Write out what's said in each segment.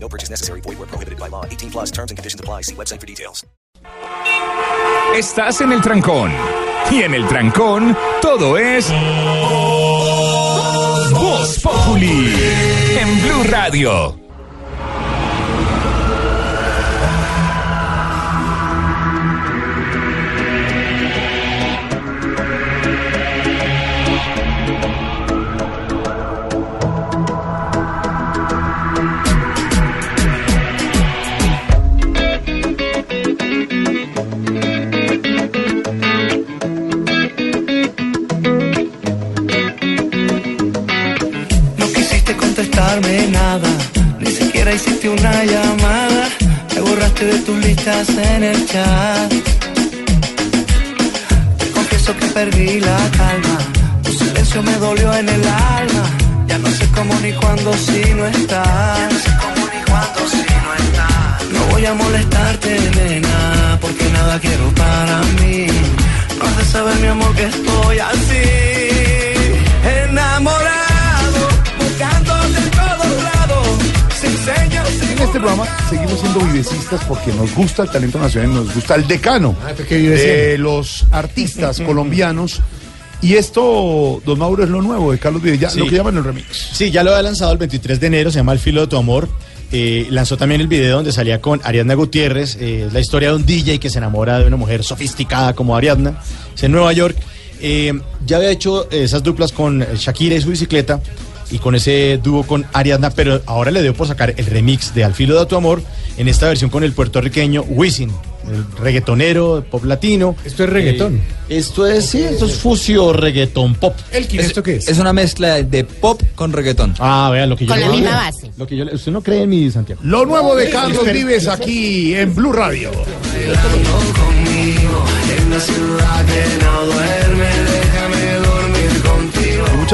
No purchase necessary. Void where prohibited by law. 18 plus terms and conditions apply. See website for details. Estás en el trancón. Y en el trancón, todo es. Voz Populi. En Blue Radio. Nada, ni siquiera hiciste una llamada. Me borraste de tus listas en el chat. Te confieso que perdí la calma. Tu silencio me dolió en el alma. Ya no sé cómo ni cuándo si no estás. No sé cómo ni cuándo si no estás. No voy a molestarte, nena, porque nada quiero para mí. No has de saber, mi amor, que estoy así. Enamorado, En este programa seguimos siendo vivecistas porque nos gusta el talento nacional, nos gusta el decano Ah, de los artistas colombianos. Y esto, don Mauro, es lo nuevo de Carlos Vives, Sí. lo que llaman el remix. Sí, ya lo había lanzado el 23 de enero, se llama El filo de tu amor. Eh, lanzó también el video donde salía con Ariadna Gutiérrez, eh, es la historia de un DJ que se enamora de una mujer sofisticada como Ariadna, es en Nueva York. Eh, ya había hecho esas duplas con Shakira y su bicicleta y con ese dúo con Ariadna, pero ahora le dio por sacar el remix de Al filo de tu amor en esta versión con el puertorriqueño Wisin, el reggaetonero, pop latino. Esto es reggaetón. Eh, esto es, sí, esto es fusio reggaetón pop. Elkin, ¿esto qué es? Es una mezcla de pop con reggaetón. Ah, vea, lo que yo Con la misma base. Lo que yo usted no cree en mi Santiago. Lo nuevo de Carlos Vives aquí en Blue Radio. conmigo. En la ciudad que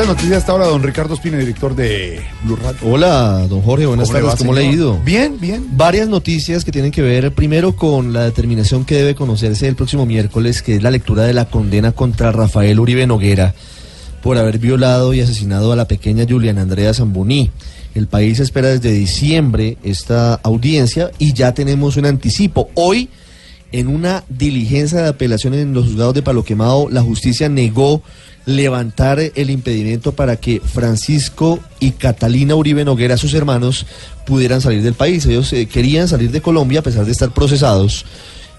noticias hasta ahora, don Ricardo Espina, director de Blue Radio. Hola, don Jorge, buenas ¿Cómo tardes. ¿Cómo le ha ido? Bien, bien. Varias noticias que tienen que ver primero con la determinación que debe conocerse el próximo miércoles, que es la lectura de la condena contra Rafael Uribe Noguera por haber violado y asesinado a la pequeña Juliana Andrea Zamboní. El país espera desde diciembre esta audiencia y ya tenemos un anticipo. Hoy, en una diligencia de apelación en los juzgados de Palo Quemado, la justicia negó levantar el impedimento para que Francisco y Catalina Uribe Noguera, sus hermanos, pudieran salir del país. Ellos eh, querían salir de Colombia a pesar de estar procesados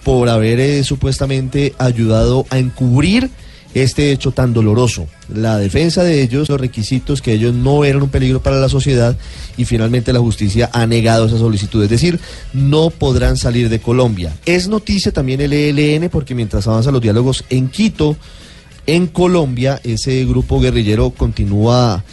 por haber eh, supuestamente ayudado a encubrir este hecho tan doloroso. La defensa de ellos, los requisitos que ellos no eran un peligro para la sociedad y finalmente la justicia ha negado esa solicitud, es decir, no podrán salir de Colombia. Es noticia también el ELN porque mientras avanzan los diálogos en Quito, en Colombia, ese grupo guerrillero continúa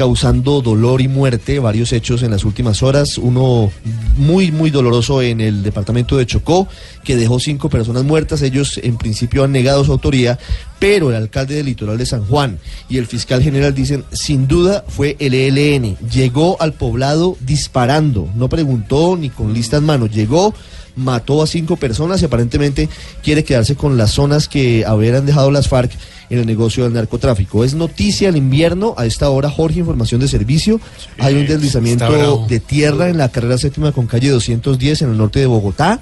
causando dolor y muerte, varios hechos en las últimas horas, uno muy, muy doloroso en el departamento de Chocó, que dejó cinco personas muertas, ellos en principio han negado su autoría, pero el alcalde del litoral de San Juan y el fiscal general dicen, sin duda fue el ELN, llegó al poblado disparando, no preguntó ni con lista en mano, llegó mató a cinco personas y aparentemente quiere quedarse con las zonas que habrían dejado las FARC en el negocio del narcotráfico. Es noticia el invierno, a esta hora, Jorge, información de servicio. Hay un deslizamiento de tierra en la carrera séptima con calle 210 en el norte de Bogotá.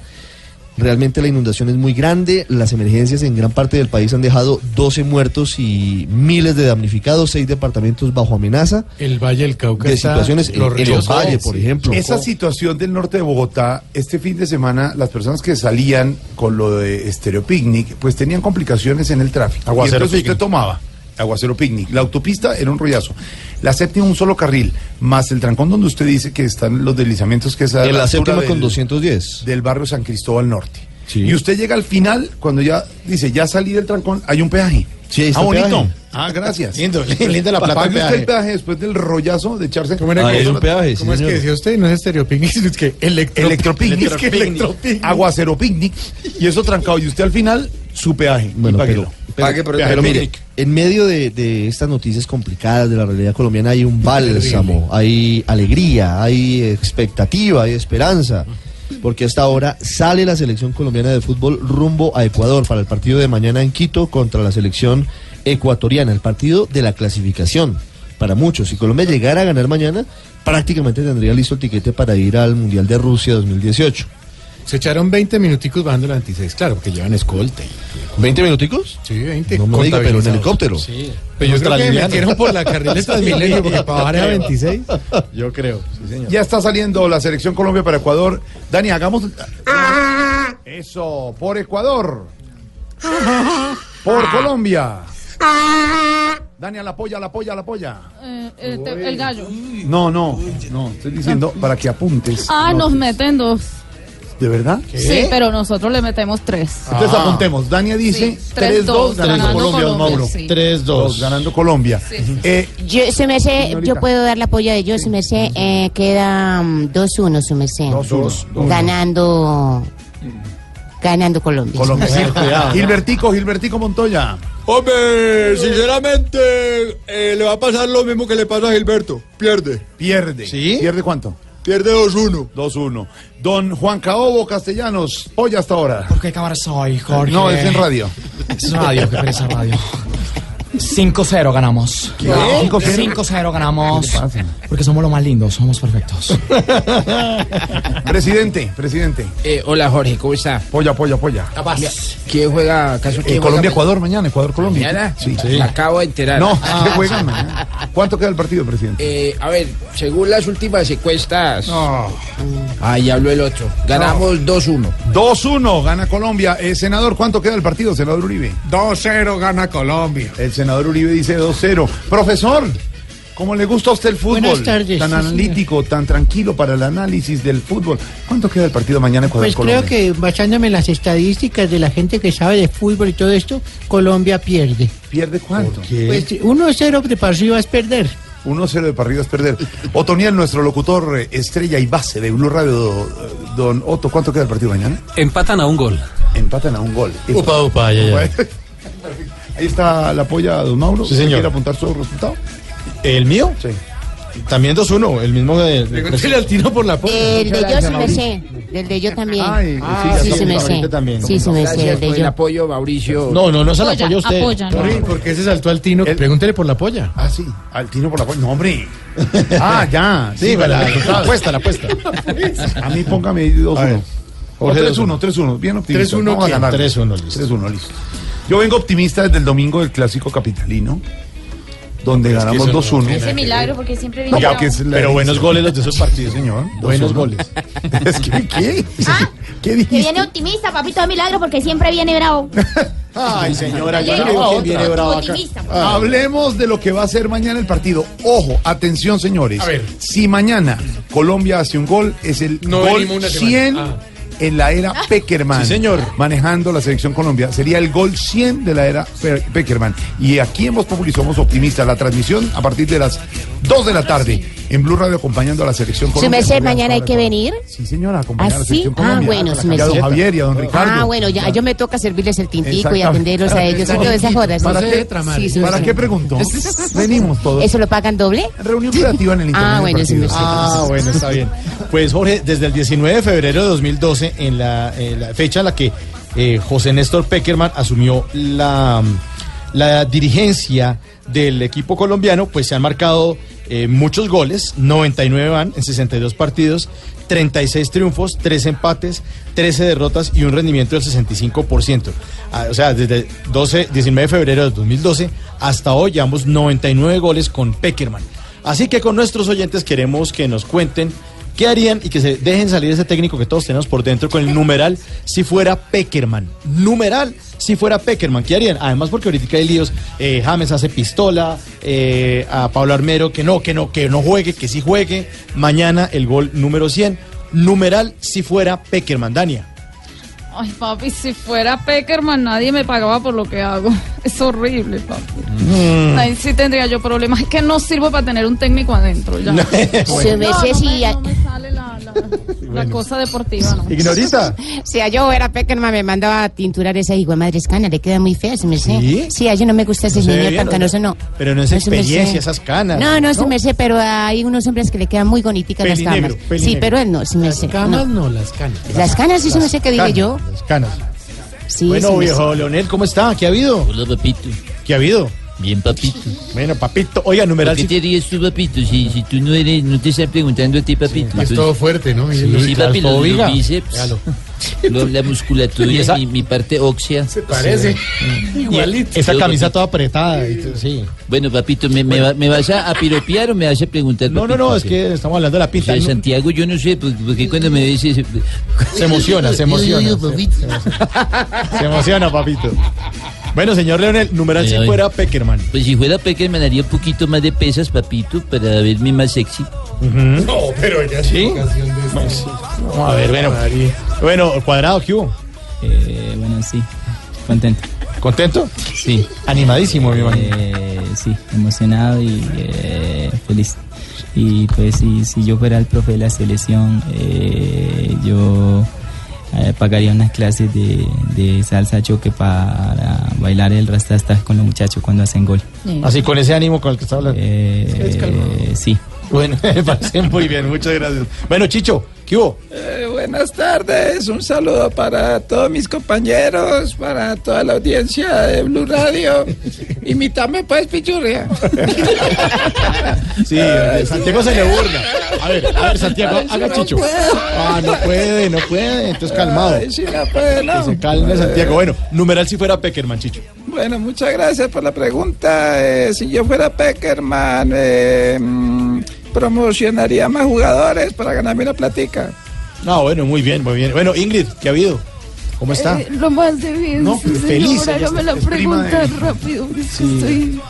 Realmente la inundación es muy grande, las emergencias en gran parte del país han dejado 12 muertos y miles de damnificados, seis departamentos bajo amenaza El Valle del Cauca de está situaciones en, en el glorioso. valle, por ejemplo. Esa situación del norte de Bogotá, este fin de semana, las personas que salían con lo de Stereo Picnic, pues tenían complicaciones en el tráfico. Aguacero y entonces Picnic. usted tomaba Aguacero Picnic. La autopista era un rollazo. La séptima un solo carril, más el trancón donde usted dice que están los deslizamientos que es a En la altura séptima con del- 210. del barrio San Cristóbal Norte. Y usted llega al final, cuando ya dice, ya salí del trancón, hay un peaje. Sí, ahí está ah, bonito. peaje. Ah, gracias. Lindo, lindo la plata Pague usted el peaje. peaje después del rollazo de echarse. ¿Cómo era Ah, que es un peaje, sí, ¿Cómo es que decía usted? No es estereopicnic, es que electro, Electropicnic. Es que electropicnic. Aguacero picnic. Y eso trancado. Y usted al final, su peaje. Bueno, Y páguelo. pero, Pague por el pero mire, picnic. En medio de, de estas noticias complicadas de la realidad colombiana hay un bálsamo, hay alegría, hay expectativa, hay esperanza, porque hasta ahora sale la selección colombiana de fútbol rumbo a Ecuador para el partido de mañana en Quito contra la selección ecuatoriana, el partido de la clasificación. Para muchos, si Colombia llegara a ganar mañana, prácticamente tendría listo el tiquete para ir al Mundial de Rusia 2018. Se echaron 20 minuticos bajando el 26, claro, porque llevan escolta. y- ¿20 minuticos? Sí, 20. No me diga, pero en helicóptero. Sí. Pero yo creo que metieron por la carril de Transmilenio porque para bajar a 26. Yo creo. Sí, señor. Ya está saliendo la selección Colombia para Ecuador. Dani, hagamos. Eso, por Ecuador. Por Colombia. Dani, a la polla, a la polla, a la polla. Eh, el, te- el gallo. No, no, no, estoy diciendo para que apuntes. Ah, No, nos meten dos. ¿De verdad? Sí, pero nosotros le metemos tres. Entonces Ah. apuntemos. Dania dice Sí, 3-2 3-2 ganando ganando Colombia, don Colombia, Mauro. sí. 3-2. Dos, ganando Colombia. Eh, Yo, su merced, Señorita. yo puedo dar la polla de yo, su merced. Eh, queda mm, 2-1, su merced. 2-1. Ganando. Ganando Colombia. Colombia. Gilbertico, Gilbertico Montoya. Hombre, sinceramente, eh, le va a pasar lo mismo que le pasa a Gilberto. Pierde. Pierde. ¿Sí? ¿Pierde cuánto? Pierde 2-1. 2-1. Don Juan Caobo Castellanos, polla hasta ahora. ¿Por qué cámara soy, Jorge? No, es en radio. Es radio, qué pereza radio. 5-0 ganamos. ¿Qué? ¿Cinco cero? 5-0 ganamos. ¿Qué? Porque somos los más lindos, somos perfectos. Presidente, presidente. Eh, hola Jorge, ¿cómo está? Polla, polla, polla. ¿Quién juega? ¿Acaso Eh, quién Colombia, juega Ecuador mañana, Ecuador, Colombia. mañana? Sí. Me acabo de enterar. No, ¿qué juegan mañana? ¿Cuánto queda el partido, presidente? Eh, a ver, según las últimas encuestas. Ahí habló el otro. Ganamos 2-1. 2-1, gana Colombia. Eh, senador, ¿cuánto queda el partido, senador Uribe? 2-0 gana Colombia. El senador Uribe dice 2-0. Profesor, ¿cómo le gusta a usted el fútbol? Buenas tardes, Tan sí, analítico, tan tranquilo para el análisis del fútbol. ¿Cuánto queda el partido mañana Ecuador Pues Colombia? creo que basándome en las estadísticas de la gente que sabe de fútbol y todo esto, Colombia pierde. ¿Pierde cuánto? Pues 1-0 de para arriba es perder. 1-0 de para arriba es perder. Otoniel, nuestro locutor eh, estrella y base de Blue Radio, don Otto, ¿cuánto queda el partido mañana? Empatan a un gol. Empatan a un gol. Upa, upa, ya, ya. Ahí está la polla, don Mauro. Sí, señor. ¿Quiere apuntar su resultado? ¿El mío? Sí. También 2-1, el mismo de... de- Pregúntele al tino por la polla. El de yo, su merced. Del de yo también. Ay, Ah, sí, también. Sí, su merced. Gracias El de el yo. apoyo, Mauricio. No, no, no se la Apoya, usted. apoya, ¿no? Corre, ¿Por qué se saltó al tino? El- Pregúntele por la polla. Ah, sí, al tino por la polla. No, hombre. Ah, ya. Sí, para la, el apuesta, la apuesta. A mí póngame ahí 2-1. A ver. O Jorge, 3-1, 3-1, bien optimista. 3-1 Vamos a quién? ganar. 3-1, listo. 3-1, listo. Yo vengo optimista desde el domingo del clásico capitalino, donde ganamos eso no 2-1. Ese milagro, porque siempre No, viene. porque es la Pero buenos goles los de esos partidos, señor. Buenos 2-1. goles. Es que, ¿qué? Ah, ¿Qué dijiste? optimista, papito de milagro, porque siempre viene bravo. Ay, señora, ya ya no no veo viene bravo acá. Optimista. Hablemos de lo que va a ser mañana el partido. Ojo, atención, señores. A ver. Si mañana Colombia hace un gol, es el No gol venimos una semana. 100 Ah. En la era Peckerman. Sí, señor. Manejando la selección Colombia. Sería el gol 100 de la era Pe- Peckerman. Y aquí en Voz Populi somos optimistas. La transmisión a partir de las 2 de la tarde en Blue Radio acompañando a la selección Colombia. merced, mañana hay que venir. Sí, señora, acompañar a ¿Ah, la sí? selección Ah, Colombia. bueno, su Y a don. Javier y a don Ricardo. Ah, bueno, ya yo me toca servirles el tintico y atenderlos a ellos y todas esas jodas. ¿Para Sí, qué, sí, sí, ¿Para sí. qué preguntó? Venimos todos. ¿Eso lo pagan doble? Reunión creativa en el internet. Ah, bueno, sí, me Ah, bueno, está bien. Pues Jorge, desde el 19 de febrero de 2012, en la, en la fecha en la que eh, José Néstor Peckerman asumió la, la dirigencia del equipo colombiano, pues se han marcado eh, muchos goles, 99 van en 62 partidos, 36 triunfos, 3 empates, 13 derrotas y un rendimiento del 65%. Ah, o sea, desde 12, 19 de febrero de 2012 hasta hoy llevamos 99 goles con Peckerman. Así que con nuestros oyentes queremos que nos cuenten qué harían y que se dejen salir ese técnico que todos tenemos por dentro con el numeral si fuera Peckerman. Numeral si fuera Peckerman. ¿Qué harían? Además porque ahorita hay líos. eh, James hace pistola, eh, a Pablo Armero que no, que no, que no juegue, que sí juegue. Mañana el gol número 100. Numeral si fuera Peckerman. Dania. Ay, papi, si fuera Peckerman, nadie me pagaba por lo que hago. Es horrible, papi. Mm. Ahí sí tendría yo problemas. Es que no sirvo para tener un técnico adentro. Ya. Merced, no, si, me, no me sale la, cosa deportiva, ¿no? Ignorita. si a yo era Peckerman me mandaba a tinturar esa hijo de madre escana, le queda muy fea, su merced. ¿Sí? Sí, a yo no me gusta ese No se niño bien, pantanoso, no. Pero no es merced. experiencia, esas canas. No, no, su merced, pero hay unos hombres que le quedan muy bonitas las pelinegro. Sí, pero él no, su merced. Camas no. no, las canas. Las canas, sí, su merced, que dije Canas, yo. Las canas. Sí, bueno, viejo Leonel, ¿cómo está? ¿Qué ha habido? Hola, papito. ¿Qué ha habido? Bien, papito. Bueno, papito. Oiga, numeral. ¿Por qué te ríes tú, papito? Si, si tú no eres, no te están preguntando a ti, papito. Es todo fuerte, ¿no? Sí, Miguel? sí, papi, los, los bíceps, la musculatura, ¿Y esa? mi, mi parte ósea. Se parece. Igualito. Esa Yo, camisa papito. toda apretada. y sí. Bueno, papito, ¿me, me, va- me vas a, piropear o me vas a preguntar? No, no, papito? no, es que estamos hablando de la O pinta. sea, No, Santiago, yo no sé, pues, porque cuando me dices... Se emociona, se emociona. Se emociona, papito. Bueno, señor Leonel, numeral si fuera Peckerman. Pues si fuera Pecker me daría un poquito más de pesas, papito, para verme más sexy. No, pero ya ¿Sí? Pues, Vamos a ver, bueno. Bueno, cuadrado, ¿qué hubo? Eh, bueno, sí. Contento. ¿Contento? Sí. Animadísimo, mi imagino. Eh, sí, emocionado y eh, feliz. Y pues si, si yo fuera el profe de la selección, eh, yo eh, pagaría unas clases de, de salsa choque para bailar el rastastas con los muchachos cuando hacen gol. Así con ese ánimo con el que está hablando. Eh, sí. Bueno, me parece muy bien, muchas gracias. Bueno, Chicho, ¿qué hubo? Eh, buenas tardes, un saludo para todos mis compañeros, para toda la audiencia de Blue Radio. Imítame pues, pichurria. Sí, eh, Santiago se le burla. A ver, a ver, Santiago, Ay, haga no Chicho. puedo. Ah, no puede, no puede. Entonces calmado. Ay, no puedo, no. Que se calme Santiago. Bueno, numeral si fuera Peckerman, Chicho. Bueno, muchas gracias por la pregunta. Eh, si yo fuera Peckerman, eh, mm, promocionaría más jugadores para ganarme una platica. Ah, bueno, muy bien, muy bien. Bueno, Ingrid, ¿qué ha habido? ¿Cómo está? Eh, lo más de bien, No, sí, feliz, de- rápido. estoy-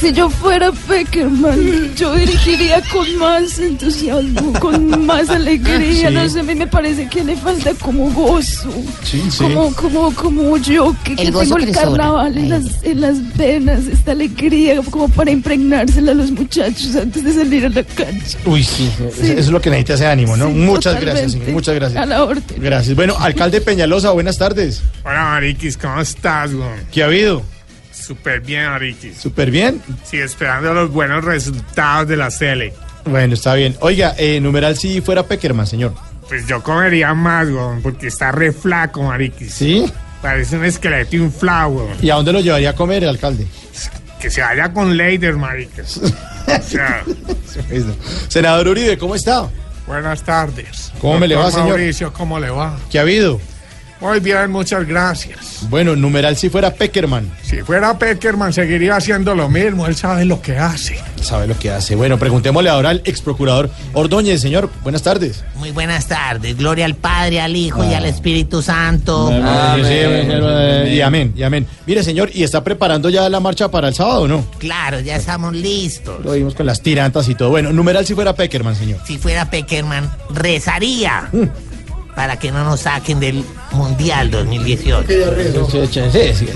Si yo fuera Peckerman, yo dirigiría con más entusiasmo, con más alegría. Sí. No sé, a mí me parece que le falta como gozo. Sí, sí. Como, como, como yo, que, El tengo el carnaval en las, en las venas, esta alegría, como para impregnársela a los muchachos antes de salir a la cancha. Uy, sí, eso es lo que necesita ese ánimo, ¿no? Sí, muchas totalmente. gracias, Ingrid, muchas gracias. A la orden. Gracias. Bueno, alcalde Peñalosa, buenas tardes. Hola, Mariquis, ¿cómo estás, güey? ¿Qué ha habido? Súper bien, Mariquis. ¿Súper bien? Sí, esperando los buenos resultados de la Sele. Bueno, está bien. Oiga, eh, numeral si fuera Peckerman, señor. Pues yo comería más, güey, porque está re flaco, Mariquis. ¿Sí? Parece un esqueleto inflado, güey. ¿Y a dónde lo llevaría a comer el alcalde? Que se vaya con Leider, Mariquis. O sea, Senador Uribe, ¿cómo está? buenas tardes. ¿Cómo me le va, señor? Mauricio, ¿cómo le va? ¿Qué ha habido? Muy bien, muchas gracias. Bueno, numeral si fuera Peckerman. Si fuera Peckerman, seguiría haciendo lo mismo. Él sabe lo que hace. Sabe lo que hace. Bueno, preguntémosle ahora al ex procurador Ordóñez, señor. Buenas tardes. Muy buenas tardes. Gloria al Padre, al Hijo y al Espíritu Santo. Sí, sí, Y amén, y amén. Mire, señor, ¿y está preparando ya la marcha para el sábado o no? Claro, ya estamos listos. Lo vimos con las tirantas y todo. Bueno, numeral si fuera Peckerman, señor. Si fuera Peckerman, rezaría para que no nos saquen del Mundial 2018.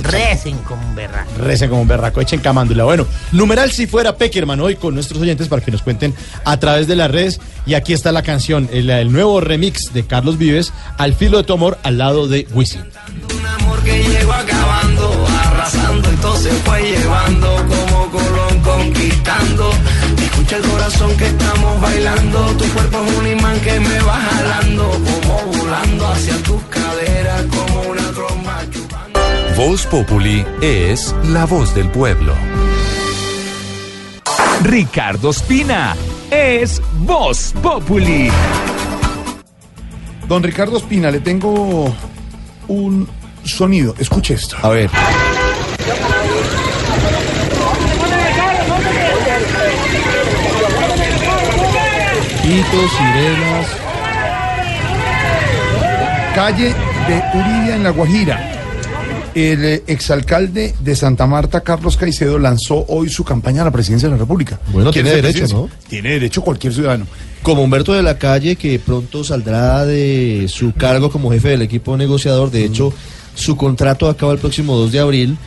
Recen como un berraco. Recen como un berraco, echen camándula. Bueno, numeral si fuera Peckerman hoy con nuestros oyentes para que nos cuenten a través de las redes. Y aquí está la canción, el, el nuevo remix de Carlos Vives, Al filo de tu amor, al lado de Wisin. que llegó acabando, arrasando, entonces fue llevando como Colón conquistando. Escucha el corazón que estamos bailando, tu cuerpo es un imán que me va jalando, como volando hacia tus caderas, como una tromba chupando. Voz Populi es la voz del pueblo. Ricardo Espina es Voz Populi. Don Ricardo Espina, le tengo un sonido. Escuche esto. A ver. Pitos, sirenas. Calle de Uribe en La Guajira. El eh, exalcalde de Santa Marta, Carlos Caicedo, lanzó hoy su campaña a la presidencia de la República. Bueno, ¿Quiere tiene derecho, presidencia? Tiene derecho cualquier ciudadano. como Humberto de la Calle, que pronto saldrá de su cargo como jefe del equipo negociador. De hecho, su contrato acaba el próximo 2 de abril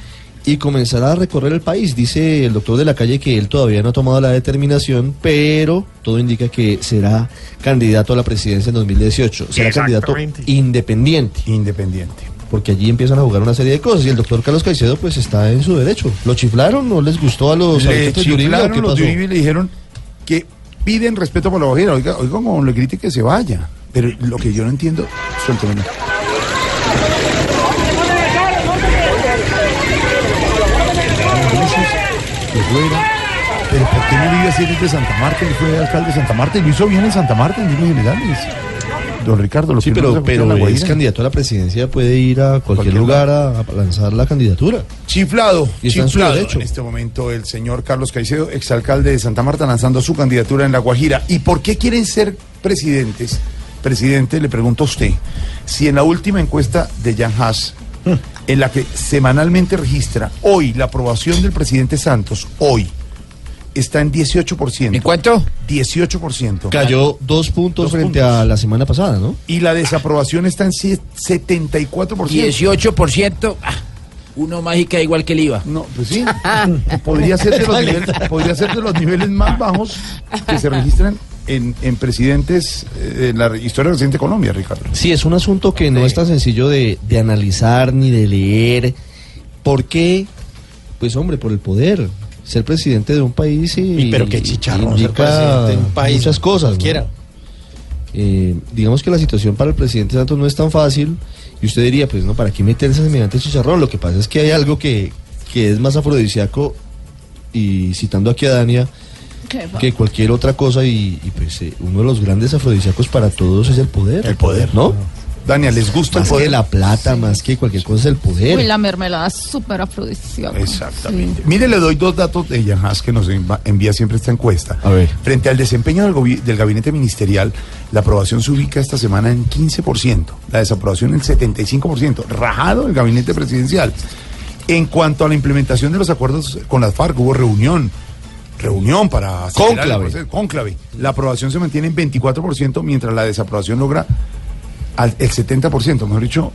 y comenzará a recorrer el país. Dice el doctor de la Calle que él todavía no ha tomado la determinación, pero todo indica que será candidato a la presidencia en 2018. Será candidato independiente. Independiente. Porque allí empiezan a jugar una serie de cosas y el doctor Carlos Caicedo pues está en su derecho. ¿Lo chiflaron? ¿No les gustó a los Le de Uribe o chiflaron qué los de pasó? Uribe le dijeron que piden respeto por la Guajira. Oiga, oiga, como le grite que se vaya. Pero lo que yo no entiendo, suélteme. Que fuera. Pero ¿por qué no vive así desde Santa Marta? Él fue alcalde de Santa Marta y lo hizo bien en Santa Marta en líneas generales. Don Ricardo, lo Sí, que pero, en pero La es candidato a la presidencia, puede ir a cualquier, Cualquier lugar a, a lanzar la candidatura. Chiflado, Y en chiflado. derecho. En este momento el señor Carlos Caicedo, exalcalde de Santa Marta, lanzando su candidatura en La Guajira. ¿Y por qué quieren ser presidentes? Presidente, le pregunto a usted, si en la última encuesta de Jan Haas, en la que semanalmente registra hoy la aprobación del presidente Santos, hoy, está en 18%. ¿En cuánto? 18%. Cayó dos puntos frente a la semana pasada, ¿no? Y la desaprobación está en sie- 74%. 18%. ah, uno y queda igual que el IVA. No, pues sí. podría ser de los niveles, podría ser de los niveles más bajos que se registran en, en presidentes eh, en la historia reciente de Colombia, Ricardo. Sí, es un asunto que no es tan sencillo de, de analizar ni de leer. ¿Por qué? Pues hombre, por el poder. Ser presidente de un país y, Y pero qué chicharrón ser presidente de un país, muchas cosas. ¿no? cualquiera. Eh, digamos que la situación para el presidente Santos no es tan fácil y usted diría, pues no, ¿para qué meterse semejante chicharrón? Lo que pasa es que hay algo que, que es más afrodisíaco y citando aquí a Dania que cualquier otra cosa y, y, pues eh, uno de los grandes afrodisíacos para todos es el poder. El poder, ¿no? Dania, ¿les gusta más el poder? que la plata, más que cualquier cosa es el poder. Uy, la mermelada es súper afrodisíaca. Exactamente. Mire, le doy dos datos de Haas que nos envía siempre esta encuesta. A ver. Frente al desempeño del, del gabinete ministerial, la aprobación se ubica esta semana en 15%, la desaprobación en 75%, rajado el gabinete presidencial. En cuanto a la implementación de los acuerdos con las FARC, hubo reunión, reunión para el Cónclave. La aprobación se mantiene en 24%, mientras la desaprobación logra al, el 70%, mejor dicho,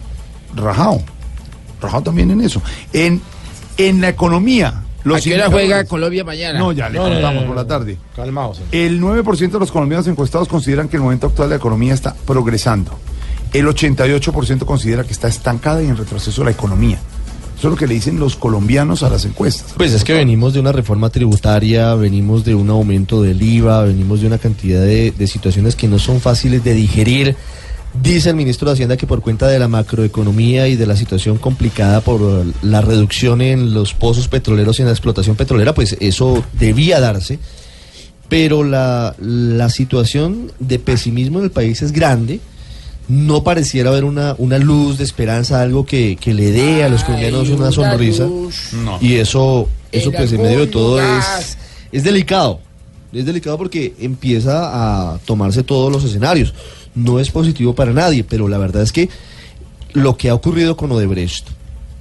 rajado. Rajado también en eso. En, en la economía. Los ¿A qué hora juega Colombia mañana? No, ya le No, contamos no, no, por la tarde. Calmaos. El 9% de los colombianos encuestados consideran que el momento actual de la economía está progresando. El 88% considera que está estancada y en retroceso la economía. Eso es lo que le dicen los colombianos a las encuestas. Pues es que venimos de una reforma tributaria, venimos de un aumento del IVA, venimos de una cantidad de, situaciones que no son fáciles de digerir. Dice el ministro de Hacienda que por cuenta de la macroeconomía y de la situación complicada por la reducción en los pozos petroleros y en la explotación petrolera, pues eso debía darse. Pero la situación de pesimismo en el país es grande. No pareciera haber una, una luz de esperanza, algo que, que le dé a los colombianos una una sonrisa. No. Y eso, eso En pues en medio de todo es, es delicado. Es delicado porque empieza a tomarse todos los escenarios. No es positivo para nadie, pero la verdad es que lo que ha ocurrido con Odebrecht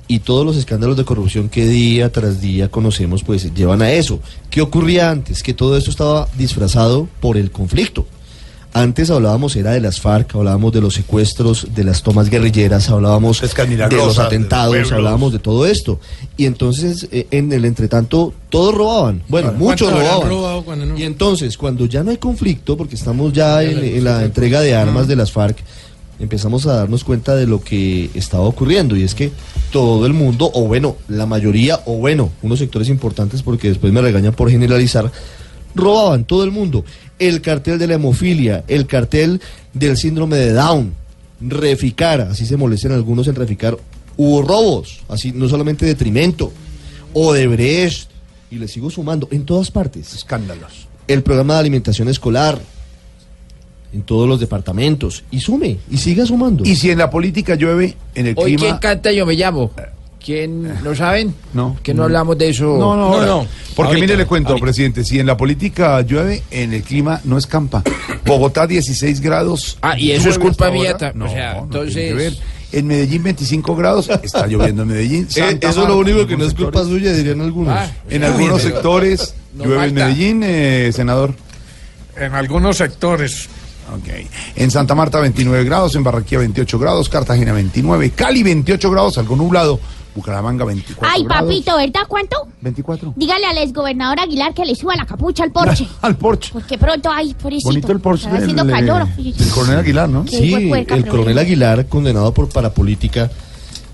y todos los escándalos de corrupción que día tras día conocemos, pues llevan a eso. ¿Qué ocurría antes? Que todo esto estaba disfrazado por el conflicto. Antes hablábamos era de las FARC, hablábamos de los secuestros, de las tomas guerrilleras, hablábamos de los milagrosas, de los atentados, hablábamos de todo esto. Y entonces, eh, en el entretanto, todos robaban. Bueno, muchos ¿Cuánto habrán robaban. robado cuando no? Y entonces, cuando ya no hay conflicto, porque estamos ya en, en la entrega de armas de las FARC, empezamos a darnos cuenta de lo que estaba ocurriendo. Y es que todo el mundo, o bueno, la mayoría, o bueno, unos sectores importantes, porque después me regañan por generalizar, robaban todo el mundo. El cartel de la hemofilia, el cartel del síndrome de Down, Reficar, así se molestan algunos en Reficar, hubo robos, así no solamente detrimento, Odebrecht, y le sigo sumando, en todas partes. Escándalos. El programa de alimentación escolar, en todos los departamentos, y sume, y siga sumando. Y si en la política llueve, en el Hoy, ¿quién clima... canta Yo me llamo? ¿Quién lo saben? No. Que no hablamos de eso. No, no, ahora. Porque Ahorita, mire, le cuento, ahorita. presidente, si en la política llueve, en el clima no escampa. Bogotá 16 grados. Ah, y eso es culpa mía. No, o sea, no entonces. tiene que ver. En Medellín 25 grados, está lloviendo en Medellín. Eh, eso es lo único que no es culpa sectores. suya, dirían algunos. Ah, En está algunos pero sectores no llueve en. Medellín, eh, senador. en algunos sectores. Ok. En Santa Marta 29 grados, en Barranquilla 28 grados, Cartagena 29, Cali 28 grados, algo nublado, Bucaramanga 24 Ay, grados. papito, ¿verdad cuánto? 24. Dígale al exgobernador Aguilar que le suba la capucha al Porsche. Al Porsche. Porque pronto, ay, pobrecito. Bonito el Porsche Está haciendo calor. del coronel Aguilar, ¿no? Sí, el coronel. Aguilar, condenado por parapolítica,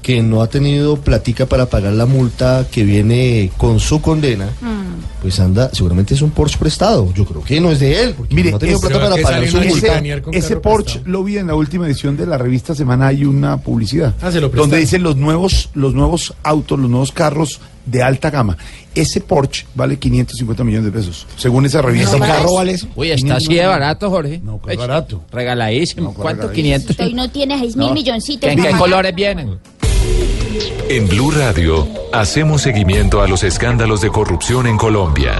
que no ha tenido platica para pagar la multa que viene con su condena, Mm. pues anda, seguramente es un Porsche prestado. Yo creo que no es de él, porque Mire, no ha tenido ese- plata para pagar su multa. ese, ese Porsche lo vi en la última edición de la revista Semana hay una publicidad Ah, se lo donde dicen los nuevos los nuevos autos, los nuevos carros de alta gama. Ese Porsche vale 550 millones de pesos, según esa revista. ¿Ese carro vale eso? Uy, está así de barato, Jorge. No, pues barato. Regaladísimo. ¿Cuánto? regaladísimo. 500. Usted hoy no tiene 6 mil No. milloncitos. ¿En qué colores vienen? En Blue Radio hacemos seguimiento a los escándalos de corrupción en Colombia.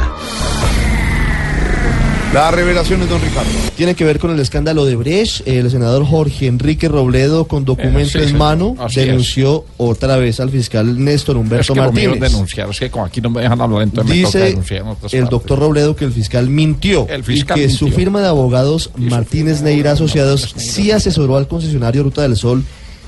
Las revelaciones, don Ricardo. Tiene que ver con el escándalo de Brecht. El senador Jorge Enrique Robledo, con documento Eh, sí, en mano, es. denunció otra vez al fiscal Néstor Es Humberto que es Martínez. denunciar, es que como aquí no me dejan hablar, entonces me toca Dice denunciar en otras el partes. doctor Robledo que el fiscal mintió El fiscal y que su firma de abogados Martínez Neira Asociados sí asesoró al concesionario Ruta del Sol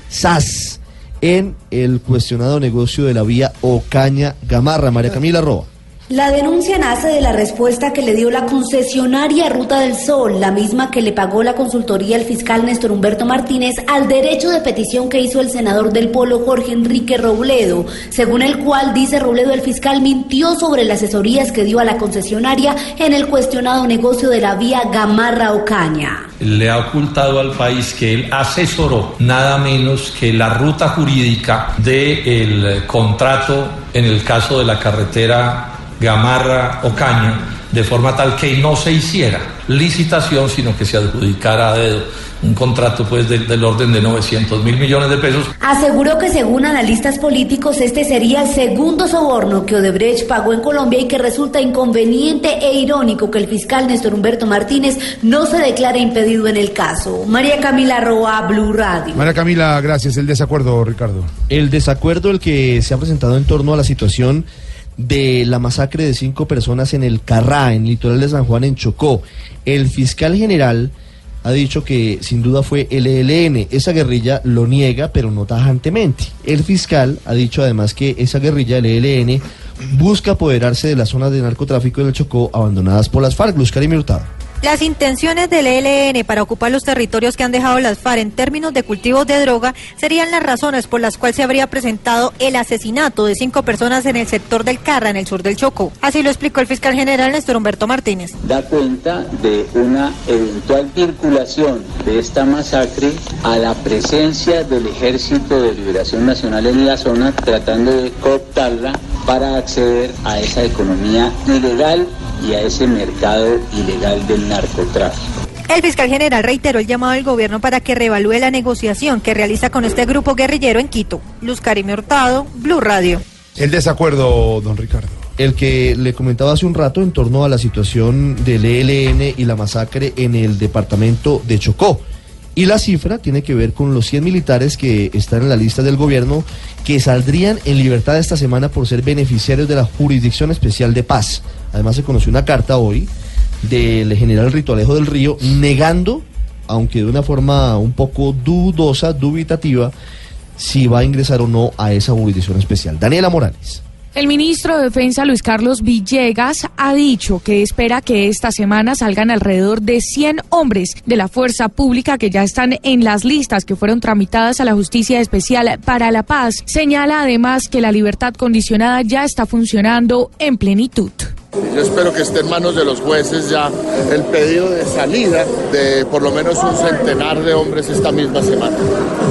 SAS en el cuestionado negocio de la vía Ocaña Gamarra. María Camila Roa. La denuncia nace de la respuesta que le dio la concesionaria Ruta del Sol, la misma que le pagó la consultoría el fiscal Néstor Humberto Martínez al derecho de petición que hizo el senador del Polo Jorge Enrique Robledo, según el cual, dice Robledo, el fiscal mintió sobre las asesorías que dio a la concesionaria en el cuestionado negocio de la vía Gamarra Ocaña. le ha ocultado al país que él asesoró nada menos que la ruta jurídica del contrato en el caso de la carretera Gamarra Ocaña, de forma tal que no se hiciera licitación, sino que se adjudicara a dedo un contrato pues del, del orden de 900 mil millones de pesos. Aseguró que según analistas políticos este sería el segundo soborno que Odebrecht pagó en Colombia y que resulta inconveniente e irónico que el fiscal Néstor Humberto Martínez no se declare impedido en el caso. María Camila Roa, Blue Radio. María Camila, gracias. El desacuerdo, Ricardo. El desacuerdo el que se ha presentado en torno a la situación de la masacre de cinco personas en el Carrá, en litoral de San Juan, en Chocó. El fiscal general ha dicho que sin duda fue el ELN. Esa guerrilla lo niega, pero no tajantemente. El fiscal ha dicho además que esa guerrilla, el ELN, busca apoderarse de las zonas de narcotráfico en el Chocó abandonadas por las FARC. Luz Karim Hurtado. Las intenciones del ELN para ocupar los territorios que han dejado las FARC en términos de cultivos de droga serían las razones por las cuales se habría presentado el asesinato de cinco personas en el sector del Carra, en el sur del Chocó. Así lo explicó el fiscal general Néstor Humberto Martínez. da cuenta de una eventual vinculación de esta masacre a la presencia del Ejército de Liberación Nacional en la zona, tratando de cooptarla para acceder a esa economía ilegal y a ese mercado ilegal del narcotráfico. El fiscal general reiteró el llamado al gobierno para que reevalúe la negociación que realiza con este grupo guerrillero en Quito. Luz Karim Hurtado, Blue Radio. El desacuerdo, don Ricardo. el que le comentaba hace un rato en torno a la situación del ELN y la masacre en el departamento de Chocó. Y la cifra tiene que ver con los 100 militares que están en la lista del gobierno que saldrían en libertad esta semana por ser beneficiarios de la Jurisdicción Especial de Paz. Además se conoció una carta hoy del general Ritualejo del Río negando, aunque de una forma un poco dudosa, dubitativa, si va a ingresar o no a esa jurisdicción especial. Daniela Morales. El ministro de Defensa Luis Carlos Villegas ha dicho que espera que esta semana salgan alrededor de 100 hombres de la fuerza pública que ya están en las listas que fueron tramitadas a la Justicia Especial para la Paz. Señala además que la libertad condicionada ya está funcionando en plenitud. Yo espero que esté en manos de los jueces ya el pedido de salida de por lo menos un centenar de hombres esta misma semana.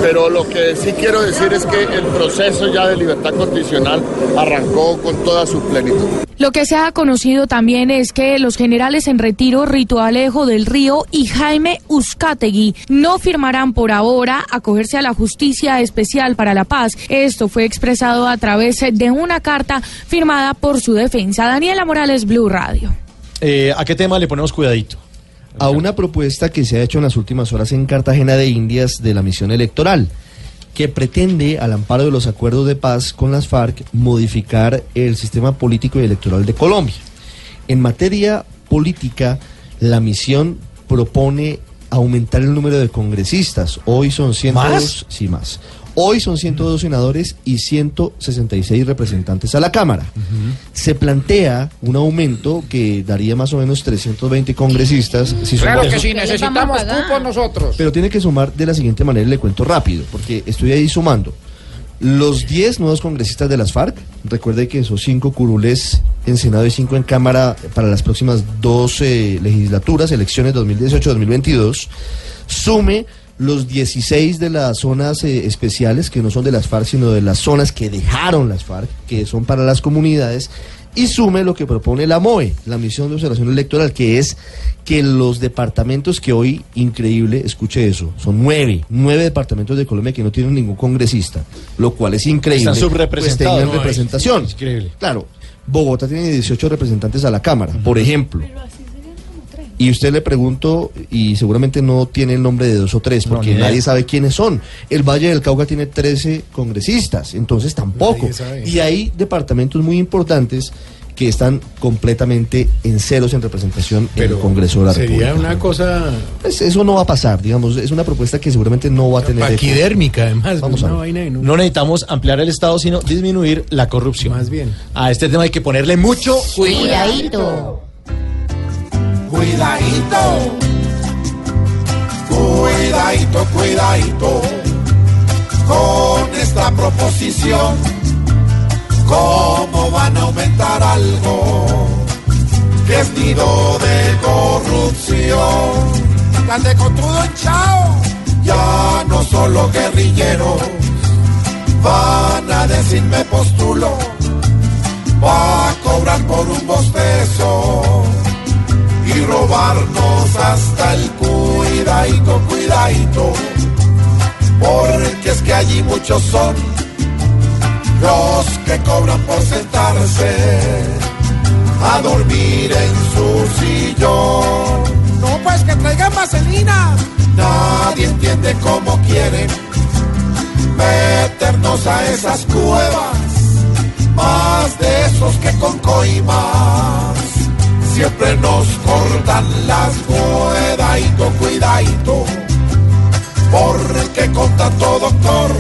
Pero lo que sí quiero decir es que el proceso ya de libertad condicional arrancó con toda su plenitud. Lo que se ha conocido también es que los generales en retiro Ritualejo del Río y Jaime Uzcategui no firmarán por ahora acogerse a la Justicia Especial para la Paz. Esto fue expresado a través de una carta firmada por su defensa. Daniela Morales, Blue Radio. Eh, ¿A qué tema le ponemos cuidadito? a una propuesta que se ha hecho en las últimas horas en Cartagena de Indias de la misión electoral, que pretende, al amparo de los acuerdos de paz con las FARC, modificar el sistema político y electoral de Colombia. En materia política, La misión propone aumentar el número de congresistas. Hoy son 102, ¿Más? sí más. Hoy son 102 senadores y 166 representantes a la Cámara. Se plantea un aumento que daría más o menos 320 congresistas. si Claro sumamos- que sí, necesitamos cupos nosotros. pero tiene que sumar de la siguiente manera, y le cuento rápido, porque estoy ahí sumando. Los 10 nuevos congresistas de las FARC, recuerde que esos 5 curules en Senado y 5 en Cámara para las próximas 12 legislaturas, elecciones 2018-2022, sume los 16 de las zonas eh, especiales, que no son de las FARC, sino de las zonas que dejaron las FARC, que son para las comunidades, y sume lo que propone la MOE, la Misión de Observación Electoral, que es que los departamentos que hoy, increíble, escuche eso, son nueve, nueve departamentos de Colombia que no tienen ningún congresista, lo cual es increíble. Están subrepresentados. Pues tengan No, es- representación. es increíble. Claro, Bogotá tiene 18 representantes a la Cámara, por ejemplo. Y usted le pregunto, y seguramente no tiene el nombre de dos o tres, porque nadie sabe quiénes son. El Valle del Cauca tiene 13 congresistas, entonces tampoco. Y hay departamentos muy importantes que están completamente en ceros en representación en el Congreso de la Sería República. una cosa Pues eso no va a pasar, digamos, es una propuesta que seguramente no va a tener... eco. paquidérmica, además. Vamos a vaina de No necesitamos ampliar el Estado, sino disminuir la corrupción. Más bien. A este tema hay que ponerle mucho Cuidadito. Cuidadito, cuidadito, cuidadito con esta proposición. ¿Cómo van a aumentar algo que es nido de corrupción? Grande con todo chao. Ya no solo guerrilleros van a decirme postulo, va a cobrar por un bostezo y robarnos hasta el cuidadito, cuidadito. Porque es que allí muchos son los que cobran por sentarse a dormir en su sillón. No, pues que traigan vaselina. Nadie entiende cómo quieren meternos a esas cuevas. Más de esos que con coimas siempre nos cortan las cuidadito, cuidadito, porque con tanto doctor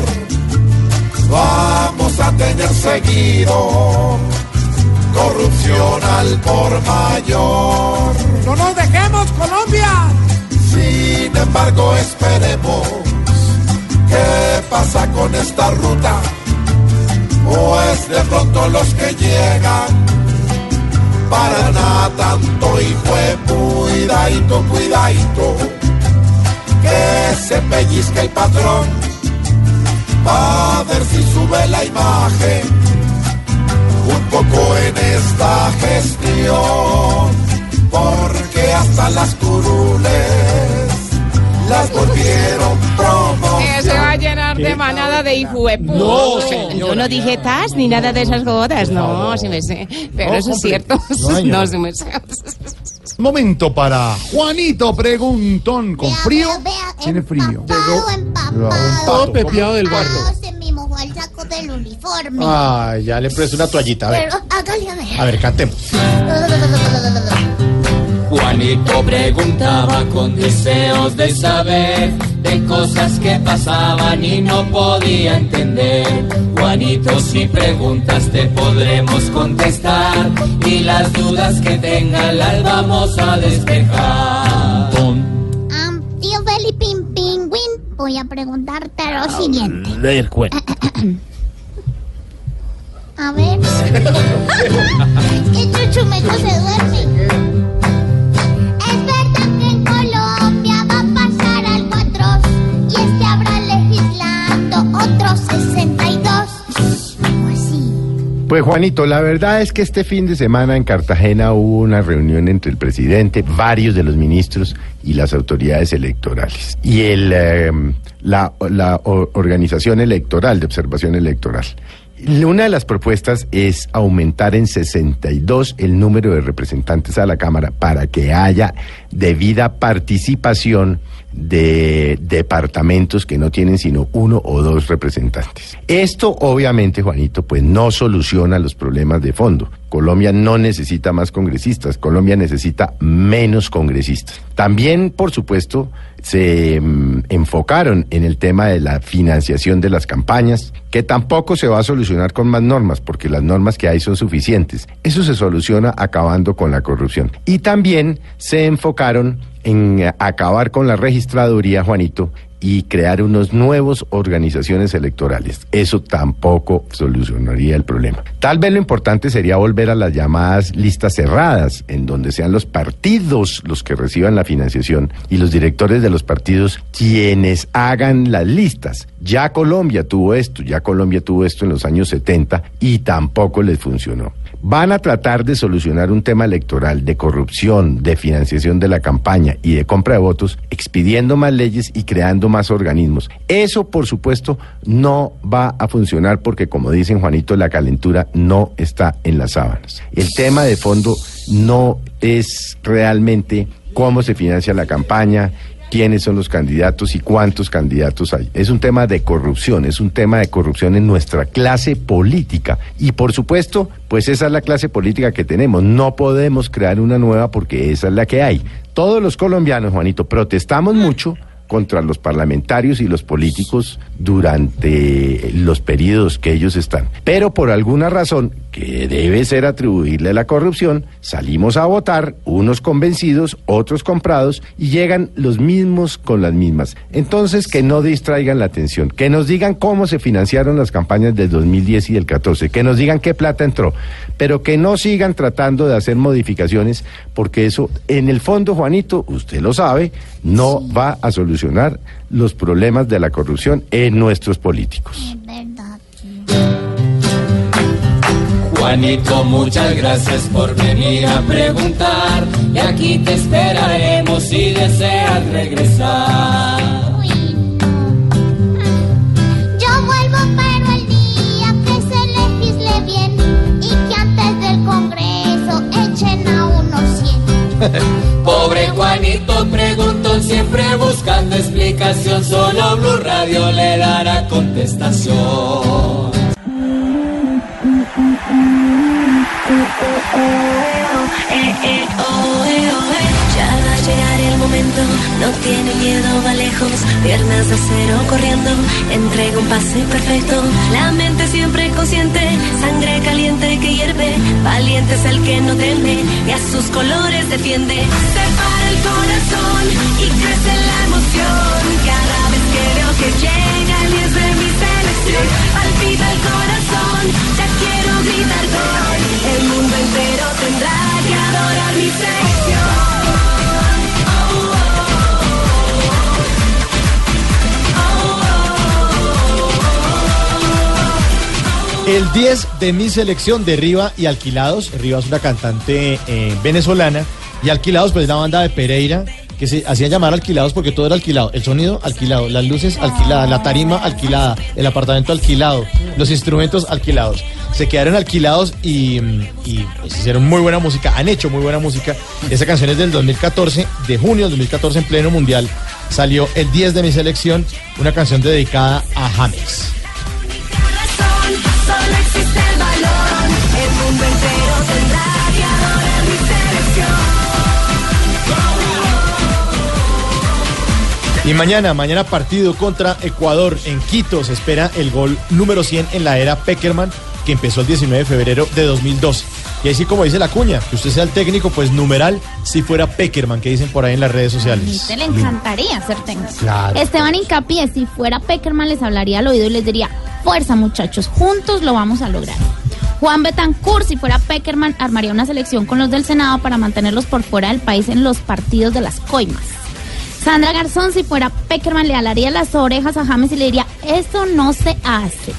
vamos a tener seguido corrupción al por mayor. No nos dejemos, Colombia. Sin embargo, esperemos qué pasa con esta ruta, pues de pronto los que llegan para nada tanto hijo de cuidadito, cuidadito, que se pellizque el patrón, a ver si sube la imagen, un poco en esta gestión, porque hasta las curules las volvieron promo. De manada de hijuepu. No, Yo no dije tas ni nada de esas godas, no, sí me sé. Pero No, eso es cierto. No, sí me sé. Momento para Juanito Preguntón. ¿Con frío? Tiene frío. Todo pepiado del barro. Se me mojó el saco del uniforme. Ay, ya le presto una toallita. A ver, hágale a ver. a ver, cantemos. Juanito preguntaba con deseos de saber de cosas que pasaban y no podía entender. Juanito, si preguntas te podremos contestar y las dudas que tengan las vamos a despejar. Am, tío Felipín Pingüín, voy a preguntarte lo siguiente. Leer cuento. A ver. es que Chuchumeco se duerme. Pues Juanito, la verdad es que este fin de semana en Cartagena hubo una reunión entre el presidente, varios de los ministros y las autoridades electorales y el, eh, la, la organización electoral de observación electoral. Una de las propuestas es aumentar en 62 el número de representantes a la Cámara para que haya debida participación de departamentos que no tienen sino uno o dos representantes. Esto obviamente, Juanito, pues no soluciona los problemas de fondo. Colombia no necesita más congresistas, Colombia necesita menos congresistas. También, por supuesto, se mm, enfocaron en el tema de la financiación de las campañas, que tampoco se va a solucionar con más normas, porque las normas que hay son suficientes. Eso se soluciona acabando con la corrupción. Y también se enfocaron en acabar con la registraduría, Juanito, y crear unos nuevos organizaciones electorales. Eso tampoco solucionaría el problema. Tal vez lo importante sería volver a las llamadas listas cerradas, en donde sean los partidos los que reciban la financiación y los directores de los partidos quienes hagan las listas. Ya Colombia tuvo esto, ya Colombia tuvo esto en los años 70 y tampoco les funcionó. Van a tratar de solucionar un tema electoral de corrupción, de financiación de la campaña y de compra de votos, expidiendo más leyes y creando más organismos. Eso, por supuesto, no va a funcionar porque, como dicen Juanito, la calentura no está en las sábanas. El tema de fondo no es realmente cómo se financia la campaña quiénes son los candidatos y cuántos candidatos hay. Es un tema de corrupción, es un tema de corrupción en nuestra clase política. Y por supuesto, pues esa es la clase política que tenemos. No podemos crear una nueva porque esa es la que hay. Todos los colombianos, Juanito, protestamos mucho contra los parlamentarios y los políticos durante los periodos que ellos están. Pero por alguna razón, que debe ser atribuirle a la corrupción, salimos a votar, unos convencidos, otros comprados, y llegan los mismos con las mismas. Entonces, que no distraigan la atención, que nos digan cómo se financiaron las campañas del 2010 y del 14, que nos digan qué plata entró, pero que no sigan tratando de hacer modificaciones, porque eso, en el fondo, Juanito, usted lo sabe, no va a solucionar los problemas de la corrupción en nuestros políticos. Juanito, muchas gracias por venir a preguntar. Y aquí te esperaremos si deseas regresar. Yo vuelvo, pero el día que se legisle bien y que antes del Congreso echen a unos 100. Pobre Juanito preguntó siempre buscando explicación. Solo Blue Radio le dará contestación. Ya va a llegar el momento, no tiene miedo, va lejos, piernas de acero corriendo, entrega un pase perfecto, la mente siempre consciente, sangre caliente que hierve, valiente es el que no teme y a sus colores defiende. Separa el corazón y crece la emoción, cada vez que veo que llega el 10 de el el mundo entero tendrá que adorar mi selección. El 10 de mi selección de Riva y Alquilados. Riva es una cantante eh, venezolana. Y Alquilados, pues la banda de Pereira, que se hacían llamar Alquilados porque todo era alquilado. El sonido alquilado, las luces alquiladas, la tarima alquilada, el apartamento alquilado, los instrumentos alquilados. Se quedaron alquilados y, y, pues, hicieron muy buena música. Han hecho muy buena música. Esa canción es del 2014, de junio del 2014 en pleno mundial. Salió el 10 de mi selección, una canción dedicada a James. Y mañana, mañana partido contra Ecuador en Quito. Se espera el gol número 100 en la era Peckerman, que empezó el 19 de febrero de 2012. Y así como dice la cuña, que usted sea el técnico, pues numeral, si fuera Peckerman, que dicen por ahí en las redes sociales. Te le encantaría ser técnico. Claro. Esteban Incapié, si fuera Peckerman, les hablaría al oído y les diría, fuerza muchachos, juntos lo vamos a lograr. Juan Betancourt, si fuera Peckerman, armaría una selección con los del Senado para mantenerlos por fuera del país en los partidos de las coimas. Sandra Garzón, si fuera Peckerman, le alaría las orejas a James y le diría, eso no se hace.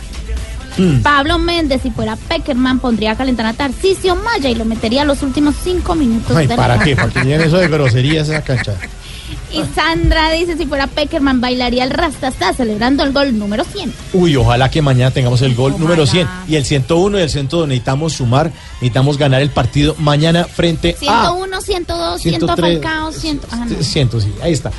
Pablo Méndez, si fuera Peckerman, pondría a calentar a Tarcisio Maya y lo metería los últimos cinco minutos Ay, de ¿para la qué? Para que eso de groserías esa cancha. Y Sandra dice, si fuera Peckerman, bailaría el Rastastas celebrando el gol número 100. Uy, ojalá que mañana tengamos el gol número 100 y el 101 y el 102. Necesitamos sumar, necesitamos ganar el partido mañana frente a 101, 102, 100 103, Falcao, 100... ah, no. 100, sí, ahí está.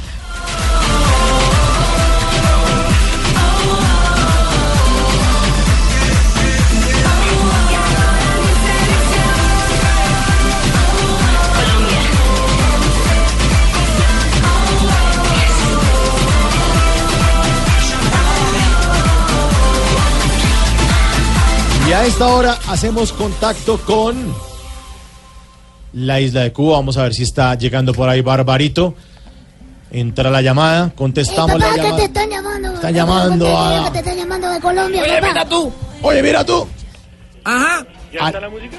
A esta hora hacemos contacto con la isla de Cuba. Vamos a ver si está llegando por ahí Barbarito. Entra la llamada, contestamos papá, la que te llamada. están llamando. Están llamando a- Que te están llamando de Colombia, Oye, papá. mira tú. Oye, mira tú. Ajá. ¿Ya está la música?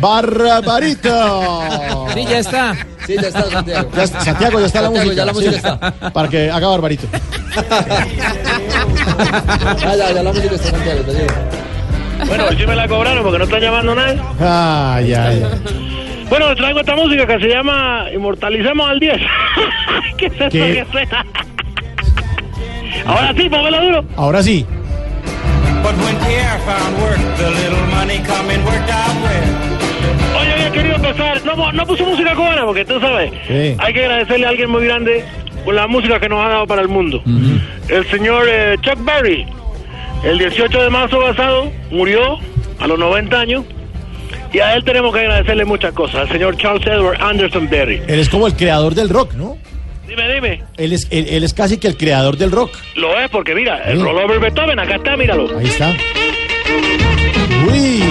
Barbarito. Sí, ya está. Sí, ya está, Santiago. Ya Santiago, ya está la Santiago, música. ya la música sí. está. Para que haga Barbarito. Ah, ya, ya la música está, Santiago. te. Bueno, hoy sí me la cobraron porque no está llamando nadie. Ay, ay, ay. Bueno, traigo esta música que se llama Inmortalicemos al 10. ¿Qué es eso ¿Qué? que suena? Ahora sí, póngalo duro. Ahora sí. But when Pierre found work, the little money coming worked out well. Oye, había querido empezar. No, no puso música cubana porque tú sabes. Sí. Hay que agradecerle a alguien muy grande por la música que nos ha dado para el mundo. El señor eh, Chuck Berry, el 18 de marzo pasado, murió a los 90 años. Y a él tenemos que agradecerle muchas cosas. Al señor Charles Edward Anderson Berry. Él es como el creador del rock, ¿no? Dime, dime. Él es, él, él es casi que el creador del rock. Lo es porque mira, el rollover Beethoven, acá está, míralo. Ahí está. Uy.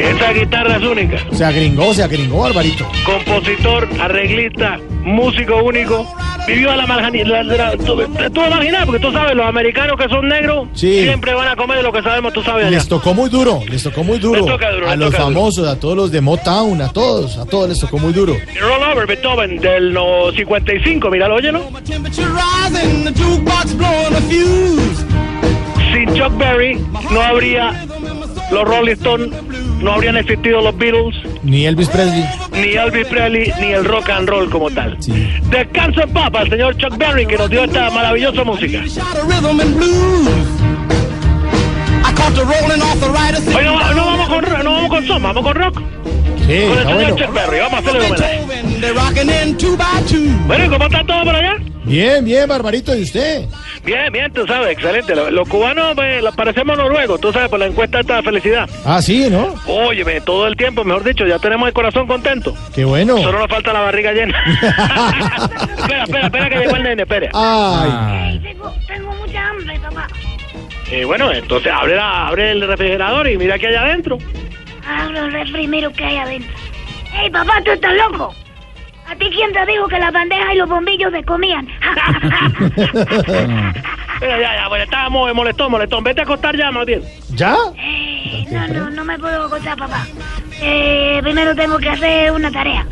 Esa guitarra es única. Se agringó, se agringó, Barbarito. Compositor, arreglista, músico único. Vivió a la marginalidad. Tú tú imaginas, porque tú sabes, los americanos que son negros Sí. siempre van a comer de lo que sabemos, tú sabes allá. Les tocó muy duro, les tocó muy duro. Les toca duro, a les los toca duro. famosos, a todos los de Motown, a todos, a todos les tocó muy duro. Rollover Beethoven del no, 55, míralo, óyelo. Sin Chuck Berry no habría los Rolling Stones, no habrían existido los Beatles, Ni Elvis Presley. ni Elvis Presley, ni el rock and roll como tal. Descanso en paz al señor Chuck Berry que nos dio esta maravillosa música. Shot of rhythm and blues. I caught the rolling off the right Hoy no vamos con no vamos con son, vamos con rock. Sí, con está señor bueno. Vamos a hacerle homenaje. Bueno, ¿y cómo está todo por allá? Bien, bien, Barbarito, ¿y usted? Bien, bien, tú sabes, excelente. Los, los cubanos pues, parecemos noruegos, tú sabes, por la encuesta esta de felicidad. Ah, sí, ¿no? Óyeme, todo el tiempo, mejor dicho, ya tenemos el corazón contento. Qué bueno. Solo nos falta la barriga llena. espera, espera, espera que llegó el nene, espera. Ay. Tengo, tengo mucha hambre, papá. Eh, bueno, entonces abre, la- abre el refrigerador y mira qué hay adentro. Abro el refri, miro qué hay adentro. ¡Ey, papá, tú estás loco! ¿A ti quién te dijo que las bandejas y los bombillos se comían? Mira, ya, ya, bueno, estábamos molestón, molestón. Vete a acostar ya, más bien. ¿Ya? Eh, no, no, no me puedo acostar, papá. Eh, primero tengo que hacer una tarea.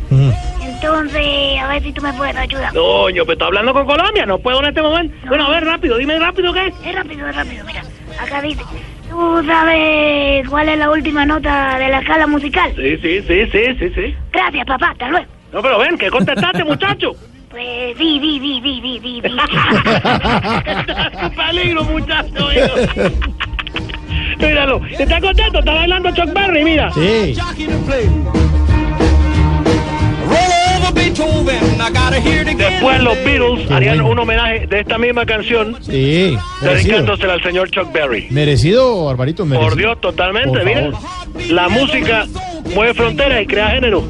Entonces, a ver si tú me puedes ayudar. Coño, pero estoy hablando con Colombia, no puedo en este momento. Bueno, a ver, rápido, dime rápido qué es. Es rápido, es rápido, mira. Acá dice, ¿tú sabes cuál es la última nota de la escala musical? Sí, sí, sí, sí, sí, sí. Gracias, papá, hasta luego. No, pero ven, que contestaste, muchacho. Pues sí, sí, sí, sí, sí, sí, sí. Un peligro, muchacho. hijo. Míralo, ¿estás contento? Está bailando Chuck Berry, mira. Sí. Después los Beatles harían un homenaje de esta misma canción, Sí. Dedicándosela al señor Chuck Berry. Merecido, Barbarito, merecido. Por Dios, totalmente, mira. La música mueve fronteras y crea género.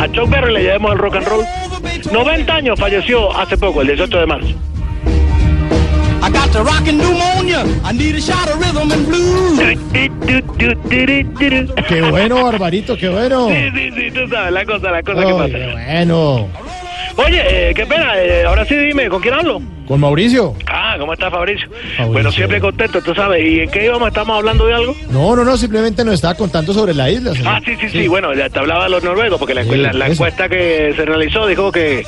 A Chuck Berry le llevamos el rock and roll. 90 años falleció hace poco, el 18 de marzo. I got the rockin' pneumonia. I need a shot of rhythm and blues. Qué bueno, Barbarito, qué bueno. Sí, sí, sí, tú sabes la cosa, la cosa que Ay, pasa. qué bueno. Oye, eh, qué pena, eh, ahora sí dime, ¿con quién hablo? Con Mauricio. Ah, ¿cómo está Fabricio? Fabricio. Bueno, siempre contento, tú sabes. ¿Y en qué íbamos? ¿Estamos hablando de algo? No, no, no, simplemente nos estaba contando sobre la isla. señor. Ah, sí, sí, sí, bueno, ya te hablaba de los noruegos, porque la, Sí, la- la eso. encuesta que se realizó dijo que,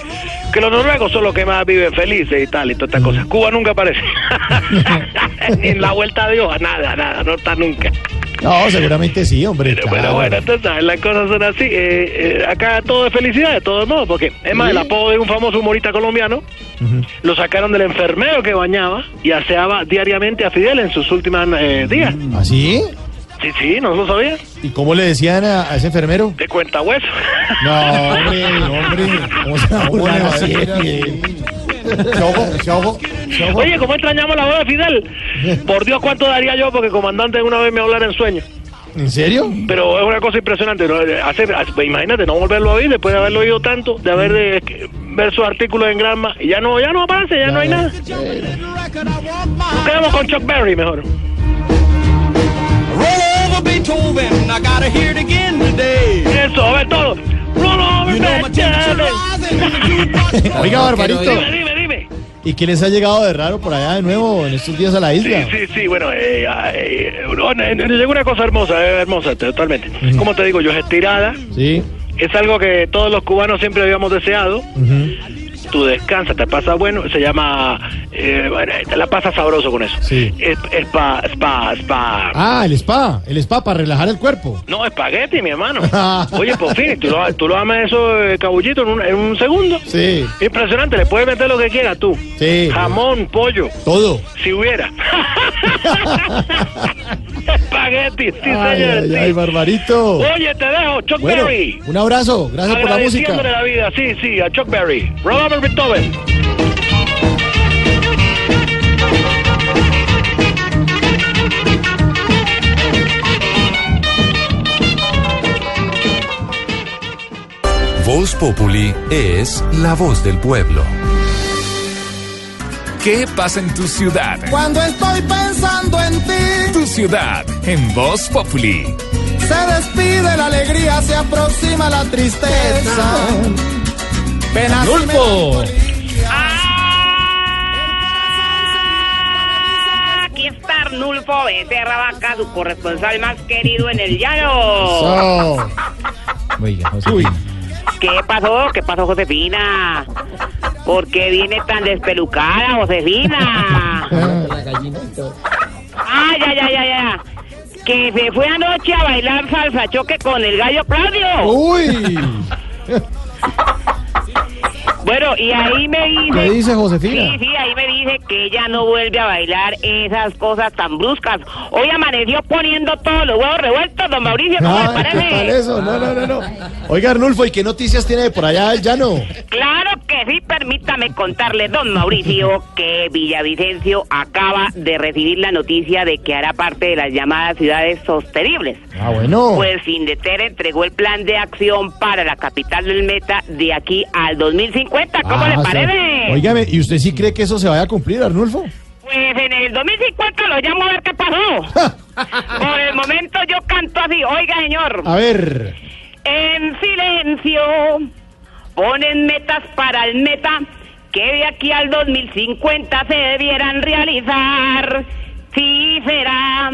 que los noruegos son los que más viven felices y tal, y todas estas Mm. cosas. Cuba nunca aparece. Ni en la vuelta de hoja, nada, nada, no está nunca. No, seguramente sí, hombre. Pero claro. bueno, entonces las cosas son así. Eh, eh, acá todo es felicidad, de todos modos, porque es más, Sí. el apodo de un famoso humorista colombiano lo sacaron del enfermero que bañaba y aseaba diariamente a Fidel en sus últimos eh, días. ¿Ah, sí? Sí, sí, no lo sabía. ¿Y cómo le decían a, a ese enfermero? De cuenta hueso. No, hombre, hombre. ¿Cómo se va a burlar así? Chogo, chogo, chogo. Oye, ¿cómo extrañamos la voz de Fidel? Por Dios, ¿cuánto daría yo porque comandante una vez me hablara en sueño? ¿En serio? Pero es una cosa impresionante. ¿no? Hace, hace- imagínate, no volverlo a oír después de haberlo oído tanto, de haber de, que- ver sus artículos en Granma. Y ya no, ya no aparece, ya no hay nada. Quedamos con Chuck Berry mejor. over Beethoven. I gotta hear it again today. Eso, a ver todo. Roll over Beethoven. Oiga, Barbarito. Dime, dime, dime. ¿Y qué les ha llegado de raro por allá de nuevo en estos días a la isla? Sí, sí, sí, bueno, eh, eh, no, eh, llegó una cosa hermosa, eh, hermosa, totalmente. Como te digo, yo es estirada, Sí. es algo que todos los cubanos siempre habíamos deseado. Tú descansas, te pasa bueno, se llama, eh, bueno, te la pasas sabroso con eso. Sí. Es, spa, spa, spa. Ah, el spa. El spa para relajar el cuerpo. No, espagueti, mi hermano. Oye, por fin, tú lo, tú lo amas eso, eh, cabullito, en un, en un segundo. Sí. Impresionante, le puedes meter lo que quieras tú. Sí. Jamón, pollo. Todo. Si hubiera. Espagueti, sí, Ay, señor. ay, sí. ay, Barbarito. Oye, te dejo, Chuck Bueno, Berry. un abrazo. Gracias por la música. la vida, sí, sí, a Chuck Berry. Robert Beethoven. Voz Populi es la voz del pueblo. ¿Qué pasa en tu ciudad? Cuando estoy pensando en ti, Tu ciudad en Voz Populi. se despide la alegría, se aproxima la tristeza. Y Adolfo. Aquí está Arnulfo Becerra Vaca, su corresponsal más querido en el llano. So. Oiga, Josefina. ¿Qué pasó? ¿Qué pasó, Josefina? ¿Por qué viene tan despelucada, Josefina? Ah, ya, ya, ya, ya. Que se fue anoche a bailar salsa choque con el gallo Claudio. Uy. Bueno, y ahí me dice... ¿Qué dice Josefina? Sí, sí, ahí me dice que ella no vuelve a bailar esas cosas tan bruscas. Hoy amaneció poniendo todos los huevos revueltos, don Mauricio, ¿cómo le Ay, ¿qué eso? No, no, no, no. Oiga, Arnulfo, ¿y qué noticias tiene de por allá el llano? Claro que sí, permítame contarle, don Mauricio, que Villavicencio acaba de recibir la noticia de que hará parte de las llamadas ciudades sostenibles. Ah, bueno. Pues Findeter entregó el plan de acción para la capital del Meta de aquí al 2050. ¿Cómo Ah, le o sea, parece? Óigame, ¿y usted sí cree que eso se vaya a cumplir, Arnulfo? Pues en el 2050 lo llamo a ver qué pasó. Por el momento yo canto así. Oiga, señor. A ver. En silencio. Ponen metas para el meta que de aquí al 2050 se debieran realizar. Sí será.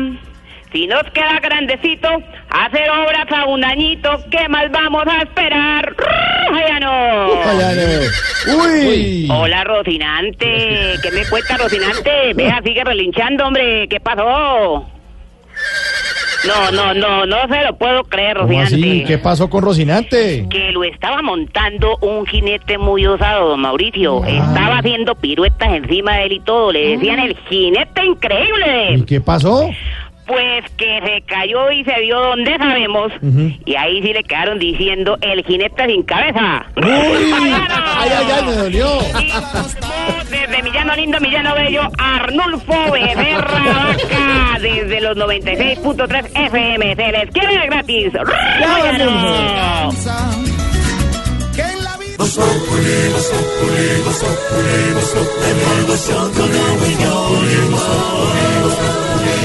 Si nos queda grandecito, hacer obras a un añito, ¿qué más vamos a esperar? ¡Allá no! Allá no. Uy. Hola, Rocinante. ¿Qué me cuenta, Rocinante? Vea, sigue relinchando, hombre. ¿Qué pasó? No, no, no, no se lo puedo creer, ¿Cómo Rocinante. así? ¿Qué pasó con Rocinante? Que lo estaba montando un jinete muy osado, don Mauricio. Estaba haciendo piruetas encima de él y todo. Le decían el jinete increíble. ¿Y qué pasó? Pues que se cayó y se vio donde sabemos. Y ahí sí le quedaron diciendo el jinete sin cabeza. ¡Uy! ¡Ay, ay, ay! Me dolió. Desde Millano Lindo, Millano Bello, Arnulfo Becerra Vaca, desde los 96.3 FM. Se les quiere gratis.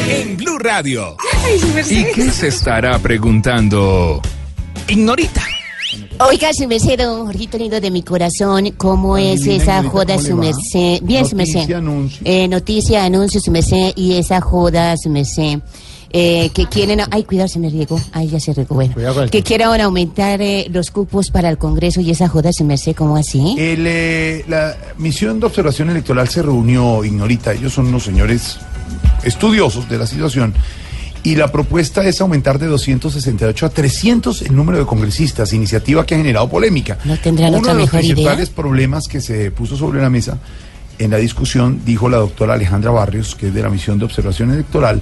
En Blue Radio. ¿Y qué se estará preguntando? Ignorita. Oiga, su merced, don Jorgito lindo de mi corazón, ¿cómo es esa Ignorita, joda, ¿cómo le su merced? Bien, su merced. Noticia, anuncio. Eh, noticia, anuncio, su merced, y esa joda, su merced. Eh, que quieren, ay, cuidado, se me riegó, ay, ya se regó, bueno. Que quieran aumentar eh, los cupos para el Congreso y esa joda, su merced, ¿cómo así? El, eh, la misión de observación electoral se reunió, Ignorita, ellos son unos señores estudiosos de la situación, y la propuesta es aumentar de 268 a 300 el número de congresistas, iniciativa que ha generado polémica. ¿No tendrán Uno otra de los mejor idea? principales problemas que se puso sobre la mesa en la discusión, dijo la doctora Alejandra Barrios, que es de la misión de observación electoral,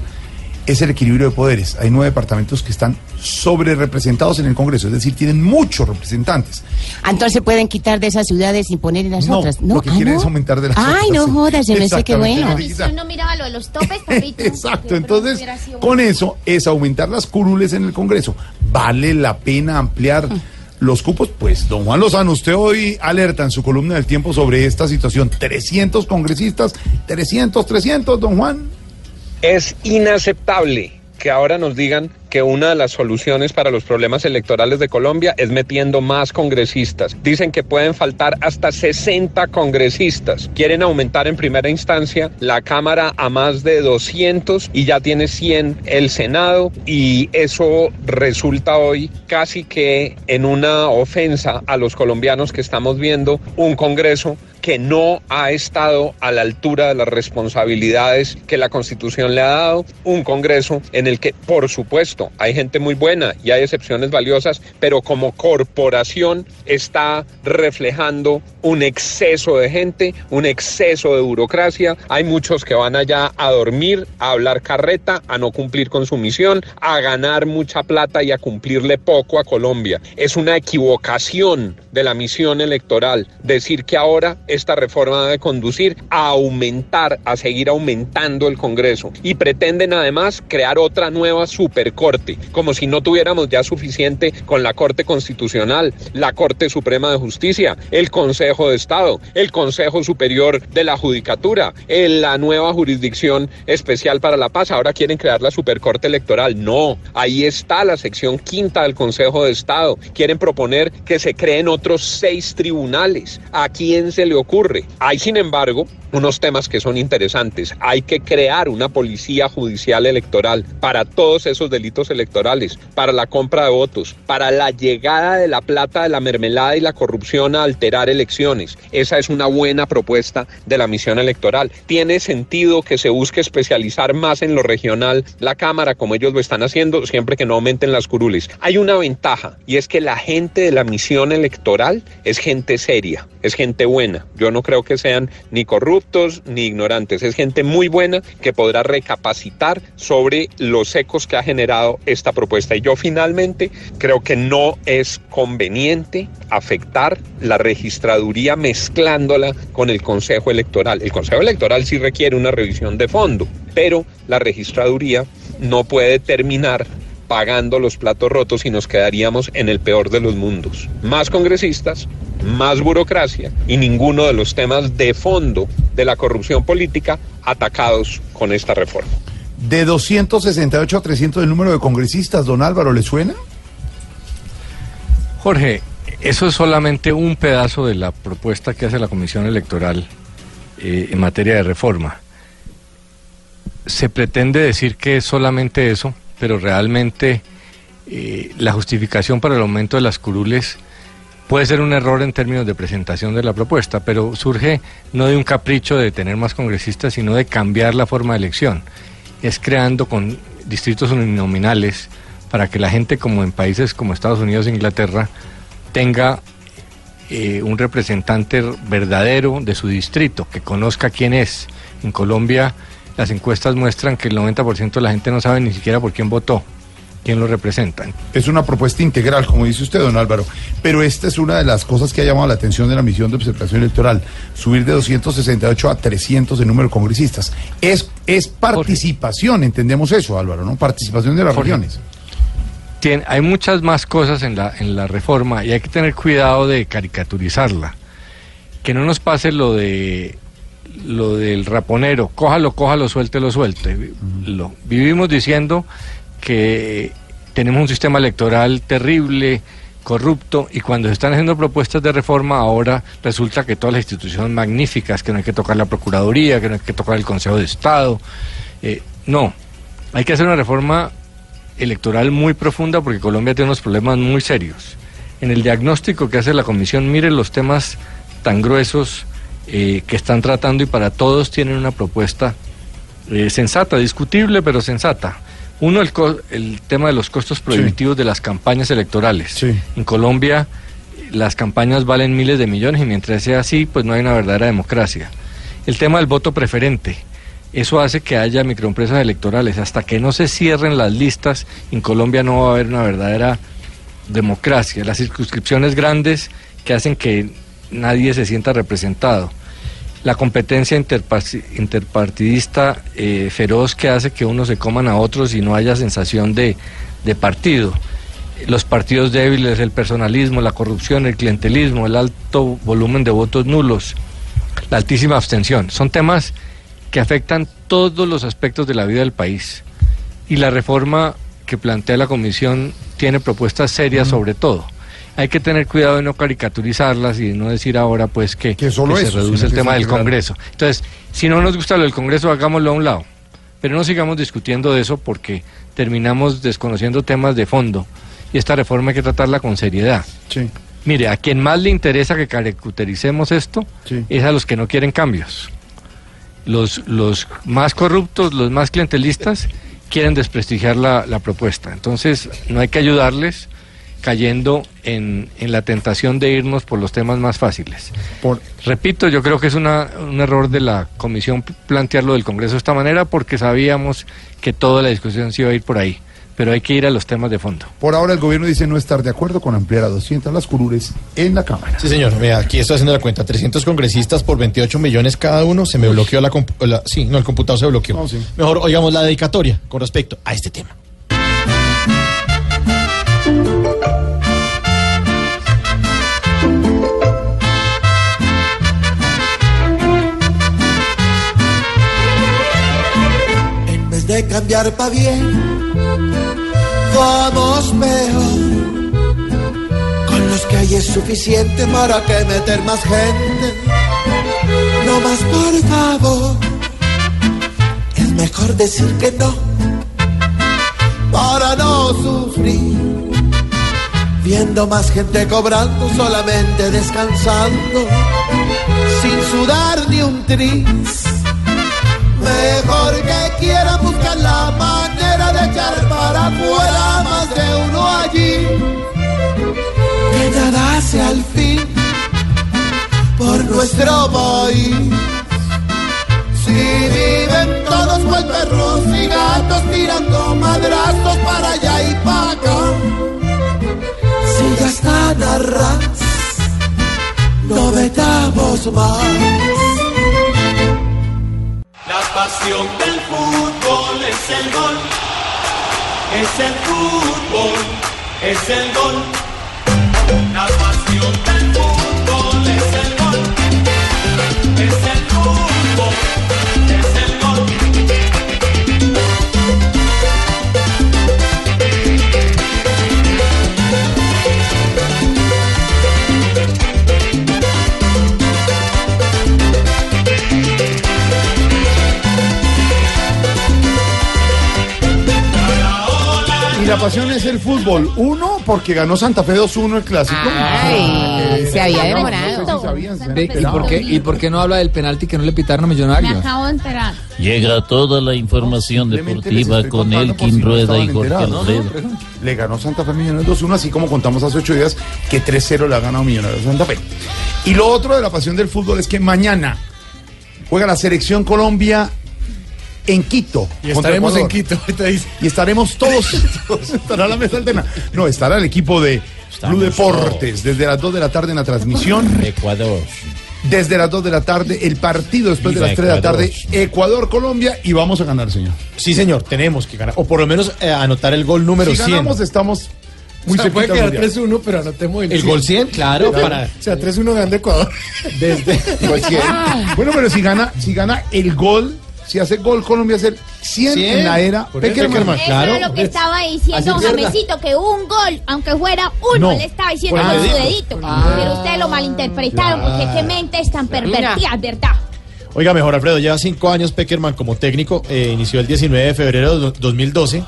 es el equilibrio de poderes. Hay nueve departamentos que están sobre representados en el Congreso, es decir, tienen muchos representantes. Ah, Entonces pueden quitar de esas ciudades y poner en las No, otras. lo que ah, quieren ¿no? es aumentar de las Ay, otras, no sí. jodas, se me sé qué bueno. quita- no miraba lo de los topes, papito. Exacto, entonces con eso es aumentar las curules en el Congreso. ¿Vale la pena ampliar los cupos? Pues, don Juan Lozano, usted hoy alerta en su columna del tiempo sobre esta situación. 300 congresistas, 300, 300, don Juan. Es inaceptable que ahora nos digan que una de las soluciones para los problemas electorales de Colombia es metiendo más congresistas. Dicen que pueden faltar hasta 60 congresistas. Quieren aumentar en primera instancia la Cámara a más de 200 y ya tiene 100 el Senado y eso resulta hoy casi que en una ofensa a los colombianos que estamos viendo un Congreso que no ha estado a la altura de las responsabilidades que la Constitución le ha dado, un Congreso en el que, por supuesto, hay gente muy buena y hay excepciones valiosas, pero como corporación está reflejando un exceso de gente, un exceso de burocracia. Hay muchos que van allá a dormir, a hablar carreta, a no cumplir con su misión, a ganar mucha plata y a cumplirle poco a Colombia. Es una equivocación de la misión electoral decir que ahora esta reforma debe conducir a aumentar, a seguir aumentando el Congreso. Y pretenden además crear otra nueva supercorte, como si no tuviéramos ya suficiente con la Corte Constitucional, la Corte Suprema de Justicia, el Consejo de Estado, el Consejo Superior de la Judicatura, la nueva Jurisdicción Especial para la Paz. Ahora quieren crear la Supercorte Electoral. No, ahí está la sección quinta del Consejo de Estado. Quieren proponer que se creen otros seis tribunales. ¿A quién se le ocurre? Hay, sin embargo, unos temas que son interesantes. Hay que crear una policía judicial electoral para todos esos delitos electorales, para la compra de votos, para la llegada de la plata de la mermelada y la corrupción a alterar elecciones. Esa es una buena propuesta de la misión electoral. Tiene sentido que se busque especializar más en lo regional la Cámara, como ellos lo están haciendo, siempre que no aumenten las curules. Hay una ventaja y es que la gente de la misión electoral es gente seria, es gente buena. Yo no creo que sean ni corruptos ni ignorantes, es gente muy buena que podrá recapacitar sobre los ecos que ha generado esta propuesta. Y yo finalmente creo que no es conveniente afectar la registraduría mezclándola con el Consejo Electoral. El Consejo Electoral sí requiere una revisión de fondo, pero la registraduría no puede terminar pagando los platos rotos y nos quedaríamos en el peor de los mundos. Más congresistas, más burocracia y ninguno de los temas de fondo de la corrupción política atacados con esta reforma. De 268 a 300 el número de congresistas, don Álvaro, ¿le suena? Jorge, eso es solamente un pedazo de la propuesta que hace la Comisión Electoral eh, en materia de reforma. Se pretende decir que es solamente eso, pero realmente eh, la justificación para el aumento de las curules puede ser un error en términos de presentación de la propuesta, pero surge no de un capricho de tener más congresistas, sino de cambiar la forma de elección. Es creando con distritos uninominales para que la gente, como en países como Estados Unidos e Inglaterra, tenga eh, un representante verdadero de su distrito, que conozca quién es. En Colombia las encuestas muestran que el 90% de la gente no sabe ni siquiera por quién votó, quién lo representa. Es una propuesta integral, como dice usted, don Álvaro. Pero esta es una de las cosas que ha llamado la atención de la misión de observación electoral. Subir de 268 a 300 el número de congresistas. Es, es participación, entendemos eso, Álvaro, ¿no? Participación de las Jorge. regiones. Tien- hay muchas más cosas en la, en la reforma y hay que tener cuidado de caricaturizarla. Que no nos pase lo de lo del raponero, cójalo, cójalo, suéltelo, suelte. Lo, vivimos diciendo que tenemos un sistema electoral terrible, corrupto, y cuando se están haciendo propuestas de reforma ahora resulta que todas las instituciones son magníficas, que no hay que tocar la Procuraduría, que no hay que tocar el Consejo de Estado. Eh, no, hay que hacer una reforma electoral muy profunda porque Colombia tiene unos problemas muy serios. En el diagnóstico que hace la comisión, mire los temas tan gruesos eh, que están tratando y para todos tienen una propuesta eh, sensata, discutible pero sensata. Uno, el, co- el tema de los costos prohibitivos de las campañas electorales. En Colombia las campañas valen miles de millones y mientras sea así, pues no hay una verdadera democracia. El tema del voto preferente. Eso hace que haya microempresas electorales. Hasta que no se cierren las listas, en Colombia no va a haber una verdadera democracia. Las circunscripciones grandes que hacen que nadie se sienta representado. La competencia interparti- interpartidista eh, feroz que hace que unos se coman a otros y no haya sensación de, de partido. Los partidos débiles, el personalismo, la corrupción, el clientelismo, el alto volumen de votos nulos, la altísima abstención. Son temas que afectan todos los aspectos de la vida del país. Y la reforma que plantea la comisión tiene propuestas serias sobre todo. Hay que tener cuidado de no caricaturizarlas y no decir ahora pues que, solo que eso, se reduce el tema del. Congreso. Entonces, si no nos gusta lo del Congreso, hagámoslo a un lado. Pero no sigamos discutiendo de eso porque terminamos desconociendo temas de fondo. Y esta reforma hay que tratarla con seriedad. Sí. Mire, a quien más le interesa que caricaturizemos esto es a los que no quieren cambios. Los, los más corruptos, los más clientelistas, quieren desprestigiar la, la propuesta. Entonces, no hay que ayudarles cayendo en, en la tentación de irnos por los temas más fáciles. Repito, yo creo que es una- un error de la comisión plantearlo del Congreso de esta manera porque sabíamos que toda la discusión se iba a ir por ahí. Pero hay que ir a los temas de fondo. Por ahora el gobierno dice no estar de acuerdo con ampliar a 200 las curules en la Cámara. Sí, señor. Vea, aquí estoy haciendo la cuenta. 300 congresistas por 28 millones cada uno. Se me bloqueó la, la- Sí, no, el computador se bloqueó. Mejor oigamos la dedicatoria con respecto a este tema. En vez de cambiar pa' bien, vamos peor. Con los que hay es suficiente para que meter más gente. No más, por favor. Es mejor decir que no, para no sufrir. Viendo más gente cobrando, solamente descansando, sin sudar ni un tris. Mejor que quieran buscar la de echar para afuera más de uno allí. Nada hace al fin por nuestro país. Si viven todos cual perros y gatos tirando madrazos para allá y para acá. Si ya están a ras, no vetamos más. La pasión del fútbol es el gol, es el fútbol, es el gol. La pasión es el fútbol. Uno, porque ganó Santa Fe 2-1 el clásico. Ay, se había demorado. ¿Y por, qué, ¿Y por qué no habla del penalti que no le pitaron a Me Millonarios? acabo de enterar. Llega toda la información deportiva con Elkin Rueda y Jorge. Alfredo. Le ganó Santa Fe Millonarios 2-1, así como contamos hace ocho días que 3-0 le ha ganado Millonarios a Santa Fe. Y lo otro de la pasión del fútbol es que mañana juega la selección Colombia en Quito. Y estaremos en. Quito. Y estaremos todos, estará la mesa alterna. No, estará el equipo de Blue Deportes desde las 2 de la tarde en la transmisión. Ecuador. Desde las 2 de la tarde, el partido después de Viva las 3 de la Ecuador. tarde, Ecuador-Colombia, y vamos a ganar, señor. Sí, señor, tenemos que ganar. O por lo menos eh, anotar el gol número si 100. ganamos, estamos muy o sea, puede quedar del mundial. 3-1, pero anotemos el, El gol 100, claro, para- O sea, 3-1 grande Ecuador. Desde. Igual 100. Bueno, pero si gana, si gana el gol, si hace gol Colombia, hacer 100, 100. en la era Peckerman. Eso claro. era lo que estaba diciendo. Jamesito, que un gol, aunque fuera uno, No, le estaba diciendo con el su dedito. Ah. Pero ustedes lo malinterpretaron, porque qué mentes tan pervertidas, ¿verdad? Oiga, mejor Alfredo, lleva cinco años Peckerman como técnico, eh, inició el 19 de febrero de do- 2012,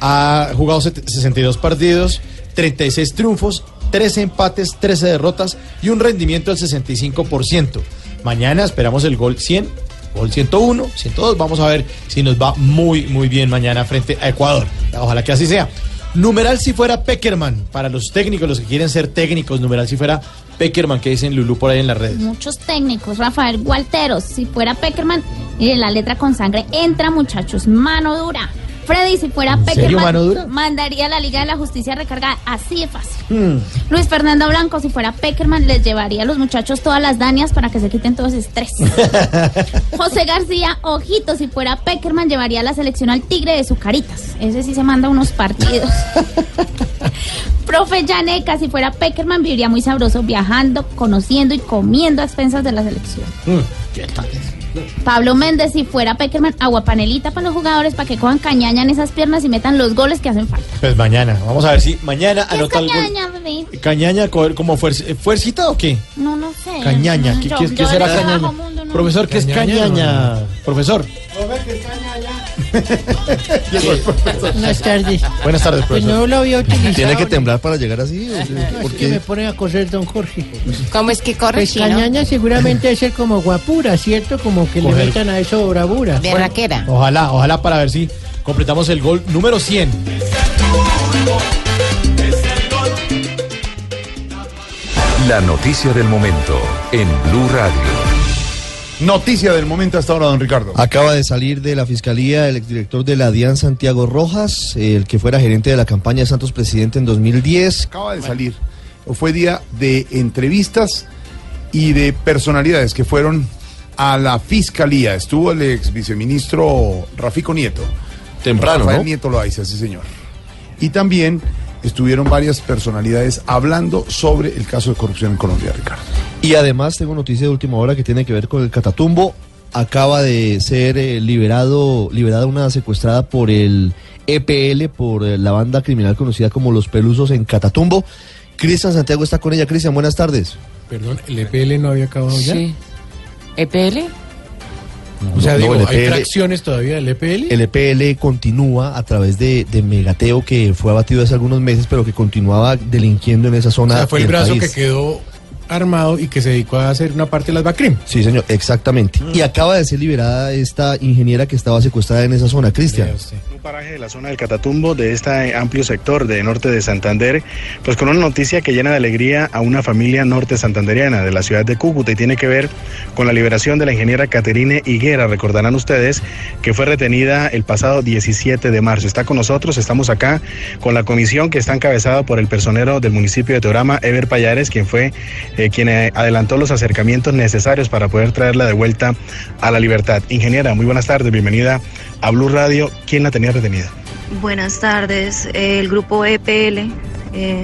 ha jugado set- 62 partidos, 36 triunfos, 13 empates, 13 derrotas y un rendimiento del 65%. Mañana esperamos el gol 100, gol 101, 102, vamos a ver si nos va muy, muy bien mañana frente a Ecuador. Ojalá que así sea. Numeral si fuera Peckerman, para los técnicos, los que quieren ser técnicos, numeral si fuera Peckerman, que dicen Lulú por ahí en las redes. Muchos técnicos, Rafael Gualteros, si fuera Peckerman, miren la letra con sangre, entra muchachos, mano dura. Freddy, si fuera Peckerman, mandaría a la Liga de la Justicia recargada, así de fácil. Hmm. Luis Fernando Blanco, si fuera Peckerman, les llevaría a los muchachos todas las dañas para que se quiten todo ese estrés. José García, ojito, si fuera Peckerman, llevaría a la selección al Tigre de Zucaritas. Ese sí se manda unos partidos. Profe Yaneca, si fuera Peckerman, viviría muy sabroso viajando, conociendo y comiendo a expensas de la selección. Mm, ¿Qué tal? Pablo Méndez, si fuera Peckerman, aguapanelita para los jugadores para que cojan cañaña en esas piernas y metan los goles que hacen falta. Pues mañana, vamos a ver si mañana ¿Qué es anota el gol. cañaña? Cañaña, como fuerza, ¿fuercita o qué? No, no sé. Cañaña, ¿qué, Yo- qué- yo qué será ese cañaña? no- Profesor, ¿qué es Cañaña, Profesor. Buenas tardes. Buenas tardes, Pues profesor. no lo había utilizado. ¿Tiene que temblar para llegar así? o sea, No, ¿Por es que qué? me pone a coser don Jorge. ¿Cómo es que corre, Pues chino? cañaña seguramente debe ser como guapura, ¿cierto? Como que Coger- le metan a eso bravura. Berraquera. Ojalá, ojalá para ver si completamos el gol número 100. La noticia del momento en Blue Radio. Noticia del momento hasta ahora, don Ricardo. Acaba de salir de la fiscalía el exdirector de la DIAN, Santiago Rojas, el que fuera gerente de la campaña de Santos Presidente en 2010. Acaba de salir. Fue día de entrevistas y de personalidades que fueron a la fiscalía. Estuvo el ex viceministro Rafico Nieto. Temprano, Rafael ¿no? Nieto Loaiza, sí señor. Y también estuvieron varias personalidades hablando sobre el caso de corrupción en Colombia, Ricardo. Y además tengo noticia de última hora que tiene que ver con el Catatumbo. Acaba de ser eh, liberado, liberada una secuestrada por el EPL, por eh, la banda criminal conocida como Los Pelusos en Catatumbo. Cristian Santiago está con ella. Cristian, buenas tardes. Perdón, ¿el EPL no había acabado ya? Sí. ¿EPL? O sea, No, digo, el ¿hay EPL fracciones todavía del EPL? El EPL continúa a través de, de Megateo, que fue abatido hace algunos meses, pero que continuaba delinquiendo en esa O zona. sea, fue el brazo país. que quedó armado y que se dedicó a hacer una parte de las BACRIM. Sí, señor, exactamente. Y acaba de ser liberada esta ingeniera que estaba secuestrada en esa zona, Cristian. un paraje de la zona del Catatumbo, de este amplio sector de norte de Santander, pues con una noticia que llena de alegría a una familia norte santanderiana de la ciudad de Cúcuta y tiene que ver con la liberación de la ingeniera Caterine Higuera. Recordarán ustedes que fue retenida el pasado 17 de marzo. Está con nosotros, estamos acá con la comisión que está encabezada por el personero del municipio de Teorama, Ever Payares, quien fue eh, quien eh, adelantó los acercamientos necesarios para poder traerla de vuelta a la libertad. Ingeniera, muy buenas tardes, bienvenida a Blue Radio. ¿Quién la tenía retenida? Buenas tardes. El grupo EPL eh,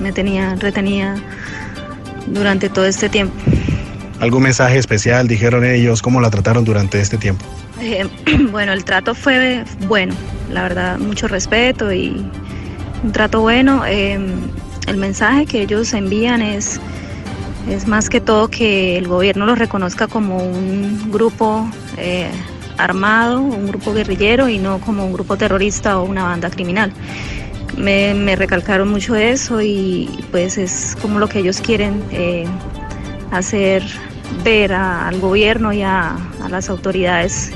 me tenía retenida durante todo este tiempo. ¿Algún mensaje especial dijeron ellos? ¿Cómo la trataron durante este tiempo? Eh, bueno, el trato fue bueno, la verdad, mucho respeto y un trato bueno. Eh, el mensaje que ellos envían es, es más que todo que el gobierno los reconozca como un grupo eh, armado, un grupo guerrillero y no como un grupo terrorista o una banda criminal. Me, recalcaron mucho eso y pues es como lo que ellos quieren eh, hacer ver al gobierno y a, las autoridades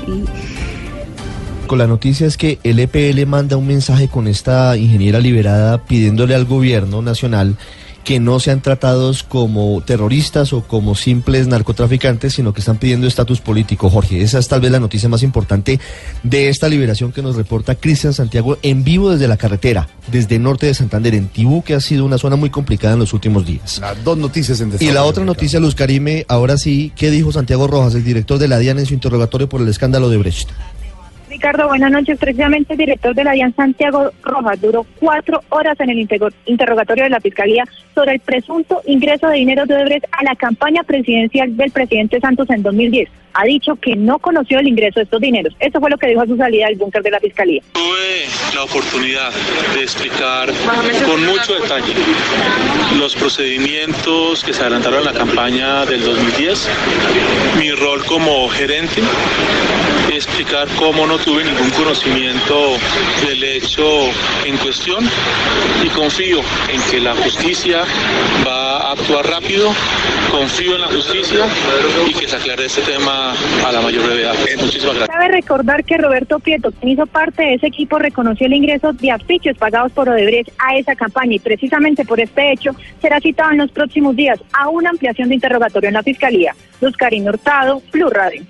Con la noticia es que el EPL manda un mensaje con esta ingeniera liberada pidiéndole al gobierno nacional que no sean tratados como terroristas o como simples narcotraficantes, sino que están pidiendo estatus político. Jorge, esa es tal vez la noticia más importante de esta liberación que nos reporta Cristian Santiago en vivo desde la carretera, desde norte de Santander, en Tibú, que ha sido una zona muy complicada en los últimos días. Las dos noticias en Y la otra noticia, Luz Karime, ahora sí, ¿qué dijo Santiago Rojas, el director de la DIAN en su interrogatorio por el escándalo de Brecht? Ricardo, buenas noches. Precisamente el director de la DIAN, Santiago Rojas, duró cuatro horas en el interro- interrogatorio de la Fiscalía sobre el presunto ingreso de dinero de Odebrecht a la campaña presidencial del presidente Santos en 2010. Ha dicho que no conoció el ingreso de estos dineros. Eso fue lo que dijo a su salida del búnker de la Fiscalía. Tuve la oportunidad de explicar con mucho detalle los procedimientos que se adelantaron en la campaña del 2010, mi rol como gerente, explicar cómo no tuve ningún conocimiento del hecho en cuestión y confío en que la justicia va a actuar rápido, confío en la justicia y que se aclare este tema a la mayor brevedad. Muchísimas gracias. Cabe recordar que Roberto Prieto, quien hizo parte de ese equipo, reconoció el ingreso de afiches pagados por Odebrecht a esa campaña y precisamente por este hecho será citado en los próximos días a una ampliación de interrogatorio en la Fiscalía. Luz Karin Hurtado, Blue Radio.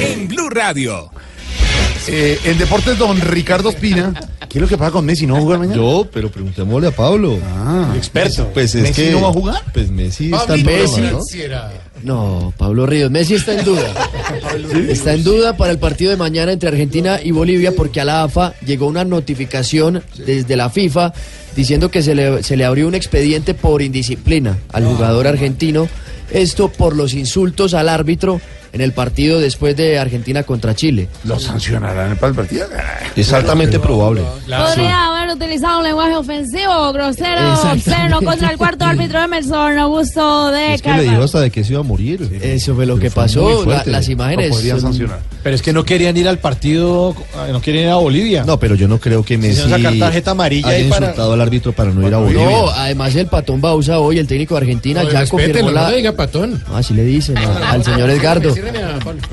En Blue Radio. Eh, en deportes, don Ricardo Espina ¿Qué es lo que pasa con Messi? ¿No va a jugar mañana? Yo, pero preguntémosle a Pablo. Ah, experto. Pues es ¿Messi que no va a jugar? Pues Messi está en duda, ¿no? No, Pablo Ríos. Messi está en duda. Está en duda para el partido de mañana entre Argentina y Bolivia porque a la AFA llegó una notificación desde la FIFA diciendo que se le, se le abrió un expediente por indisciplina al jugador argentino. Esto por los insultos al árbitro en el partido después de Argentina contra Chile. ¿Lo sancionarán para el partido? Es altamente probable. Podría haber utilizado un lenguaje ofensivo, grosero, obsceno contra el cuarto árbitro Emerson Augusto de Es que le dijo hasta de que se iba a morir. Eso fue lo que Fue pasó. la- las imágenes. Lo podrían sancionar. Pero es que no querían ir al partido, eh, no querían ir a Bolivia. No, pero yo no creo que Messi Quisieron sacar tarjeta amarilla haya para- insultado al árbitro para no ir a Bolivia. No, además el patón Bausa hoy, el técnico de Argentina, No, ya confirmó no la. le diga patón. Así le dicen a- al señor Edgardo.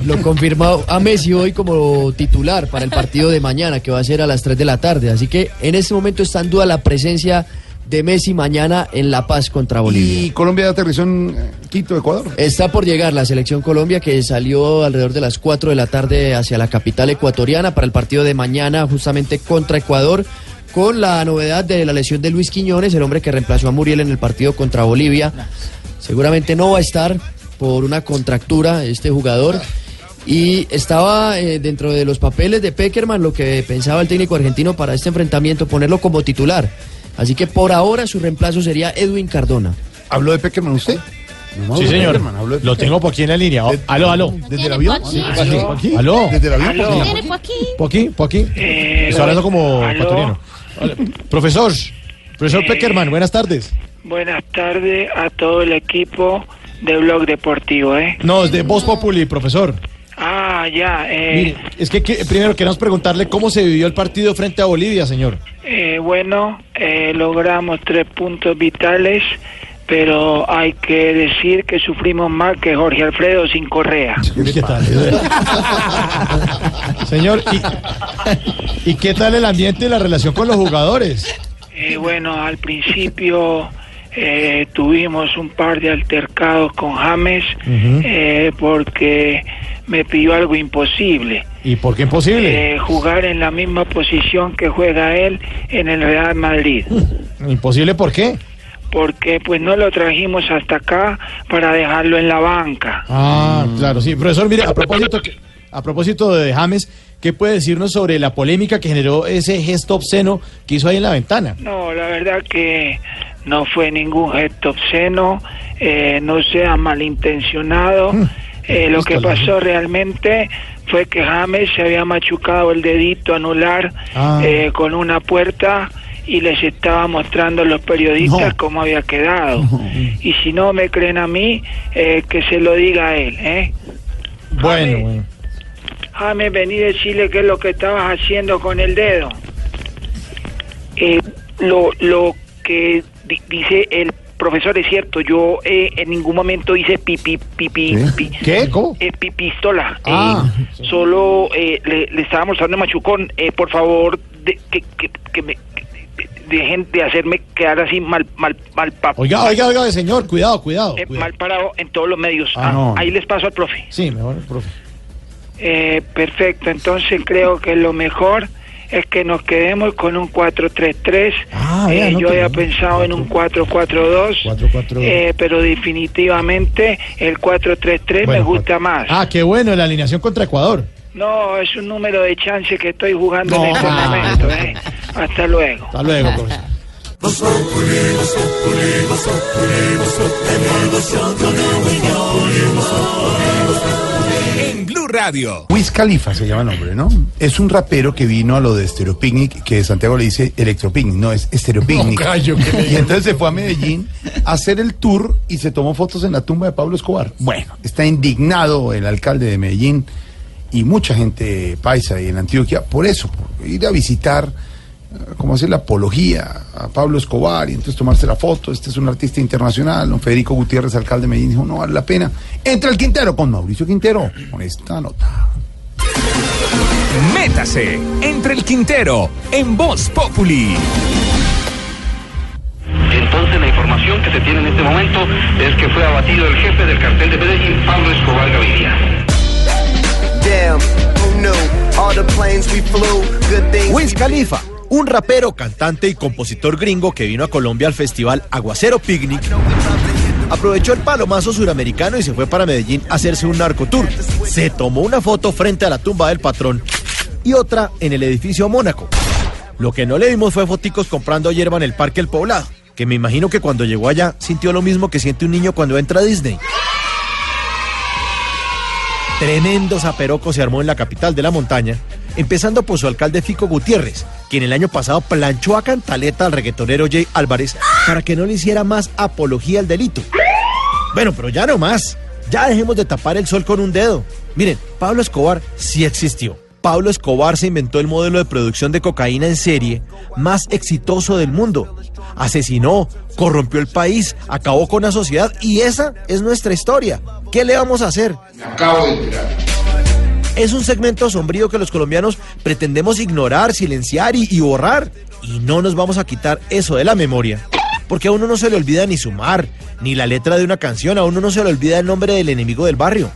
Lo confirmó a Messi hoy como titular para el partido de mañana, que va a ser a las 3 de la tarde. Así que en este momento está en duda la presencia de Messi mañana en La Paz contra Bolivia. ¿Y Colombia aterrizó en eh, Quito, Ecuador? Está por llegar la selección Colombia que salió alrededor de las 4 de la tarde hacia la capital ecuatoriana para el partido de mañana justamente contra Ecuador con la novedad de la lesión de Luis Quiñones, el hombre que reemplazó a Muriel en el partido contra Bolivia. Seguramente no va a estar por una contractura este jugador. Y estaba eh, dentro de los papeles de Peckerman lo que pensaba el técnico argentino para este enfrentamiento, ponerlo como titular. Así que por ahora su reemplazo sería Edwin Cardona. ¿Habló de Peckerman usted? No, Sí, señor. Peckerman, Lo tengo por aquí en la línea. Aló, aló. ¿Desde el avión? Sí. ¿Aló? ¿Desde el avión? ¿Por aquí? ¿Por aquí? Eh, Estoy hablando como ecuatoriano. Profesor, profesor Peckerman, buenas tardes. Buenas tardes a todo el equipo de Blog Deportivo, ¿eh? No, es de Voz Populi, profesor. Ah, ya, eh, Mire, es que, que- primero queremos preguntarle cómo se vivió el partido frente a Bolivia, señor. eh, bueno, eh, logramos tres puntos vitales, pero hay que decir que sufrimos más que Jorge Alfredo sin correa. ¿Qué tal? Señor, ¿y, y qué tal el ambiente y la relación con los jugadores? Eh, bueno, al principio eh, tuvimos un par de altercados con James eh, porque me pidió algo imposible. ¿Y por qué imposible? Eh, jugar en la misma posición que juega él en el Real Madrid. ¿Imposible por qué? Porque pues no lo trajimos hasta acá para dejarlo en la banca. Ah, claro, sí. Profesor, mire, a propósito, a propósito de James, ¿qué puede decirnos sobre la polémica que generó ese gesto obsceno que hizo ahí en la ventana? No, la verdad que no fue ningún gesto obsceno, eh, no sea malintencionado. Eh, lo que pasó realmente fue que James se había machucado el dedito anular Ah. eh, con una puerta y les estaba mostrando a los periodistas No. cómo había quedado. Y si no me creen a mí, eh, que se lo diga a él. ¿eh? Bueno, bueno. James, vení a decirle qué es lo que estabas haciendo con el dedo. Eh, lo, lo que dice el profesor es cierto, yo eh, en ningún momento hice pipi, pipi, pi- ¿Qué? ¿Cómo? eh, pi- pistola. Eh, Ah. solo eh, le, le estaba mostrando a Machucón, eh, por favor, de, que, que, que me dejen de hacerme quedar así mal, mal, mal, pa- Oiga, oiga, oiga, señor, cuidado, cuidado. eh, cuidado. mal parado en todos los medios. Ah, Ah, no. Ahí les paso al profe. Sí, mejor, profe. Eh, perfecto, entonces creo que lo mejor es que nos quedemos con un 4-3-3. Ah, Eh, no yo había pensado en un 4-4-2, 4-4-2. eh, pero definitivamente el 4-3-3 me Bueno, gusta más. Ah, qué bueno, la alineación contra Ecuador. No, es un número de chance que estoy jugando No. en este momento. eh. Hasta luego. Hasta luego, profesor. En Blue Radio. Wiz Khalifa se llama el nombre, ¿no? Es un rapero que vino a lo de Stereo Picnic, que Santiago le dice Electropicnic, no, es Stereo Picnic. No, gallo, ¿qué le y entonces se fue a Medellín a hacer el tour y se tomó fotos en la tumba de Pablo Escobar. Bueno, está indignado el alcalde de Medellín y mucha gente paisa y en Antioquia por eso, por ir a visitar, como hacer la apología a Pablo Escobar y entonces tomarse la foto. Este es un artista internacional, don Federico Gutiérrez, alcalde de Medellín, dijo, no vale la pena. Entra el Quintero con Mauricio Quintero, con esta nota. Métase entre el Quintero en Voz Populi. Entonces la información que se tiene en este momento es que fue abatido el jefe del cartel de Medellín, Pablo Escobar Gaviria. Damn, who knew? All the planes we flew, good things. Wiz Khalifa, un rapero, cantante y compositor gringo que vino a Colombia al festival Aguacero Picnic, aprovechó el palomazo suramericano y se fue para Medellín a hacerse un narcotour. Se tomó una foto frente a la tumba del patrón y otra en el edificio Mónaco. Lo que no le vimos fue foticos comprando hierba en el Parque El Poblado, que me imagino que cuando llegó allá sintió lo mismo que siente un niño cuando entra a Disney. Tremendo zaperoco se armó en la capital de la montaña, empezando por su alcalde Fico Gutiérrez, quien el año pasado planchó a cantaleta al reggaetonero Jay Álvarez para que no le hiciera más apología al delito. Bueno, pero ya no más. Ya dejemos de tapar el sol con un dedo. Miren, Pablo Escobar sí existió. Pablo Escobar se inventó el modelo de producción de cocaína en serie más exitoso del mundo. Asesinó, corrompió el país, acabó con la sociedad y esa es nuestra historia. ¿Qué le vamos a hacer? Acabo de enterar. Es un segmento sombrío que los colombianos pretendemos ignorar, silenciar y, borrar. Y no nos vamos a quitar eso de la memoria. Porque a uno no se le olvida ni sumar, ni la letra de una canción, a uno no se le olvida el nombre del enemigo del barrio.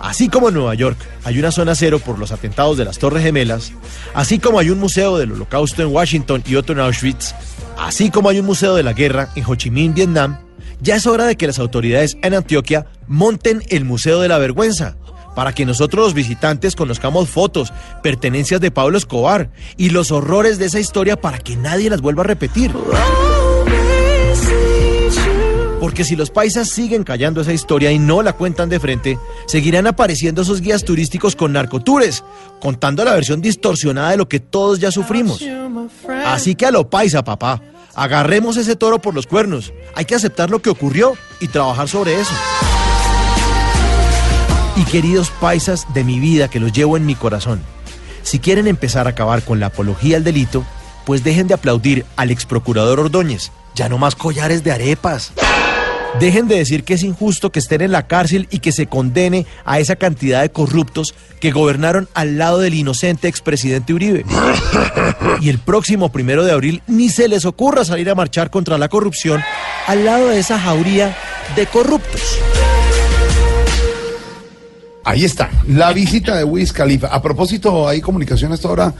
Así como en Nueva York hay una zona cero por los atentados de las Torres Gemelas, así como hay un museo del Holocausto en Washington y otro en Auschwitz, así como hay un museo de la guerra en Ho Chi Minh, Vietnam, ya es hora de que las autoridades en Antioquia monten el Museo de la Vergüenza, para que nosotros los visitantes conozcamos fotos, pertenencias de Pablo Escobar y los horrores de esa historia para que nadie las vuelva a repetir. Porque si los paisas siguen callando esa historia y no la cuentan de frente, seguirán apareciendo esos guías turísticos con narcotures, contando la versión distorsionada de lo que todos ya sufrimos. Así que a lo paisa, papá, agarremos ese toro por los cuernos. Hay que aceptar lo que ocurrió y trabajar sobre eso. Queridos paisas de mi vida que los llevo en mi corazón, si quieren empezar a acabar con la apología al delito, pues dejen de aplaudir al ex procurador Ordóñez, ya no más collares de arepas. Dejen de decir que es injusto que estén en la cárcel y que se condene a esa cantidad de corruptos que gobernaron al lado del inocente expresidente Uribe. Y el próximo primero de abril ni se les ocurra salir a marchar contra la corrupción al lado de esa jauría de corruptos. Ahí está, la visita de Wiz Khalifa. A propósito, hay comunicación hasta ahora.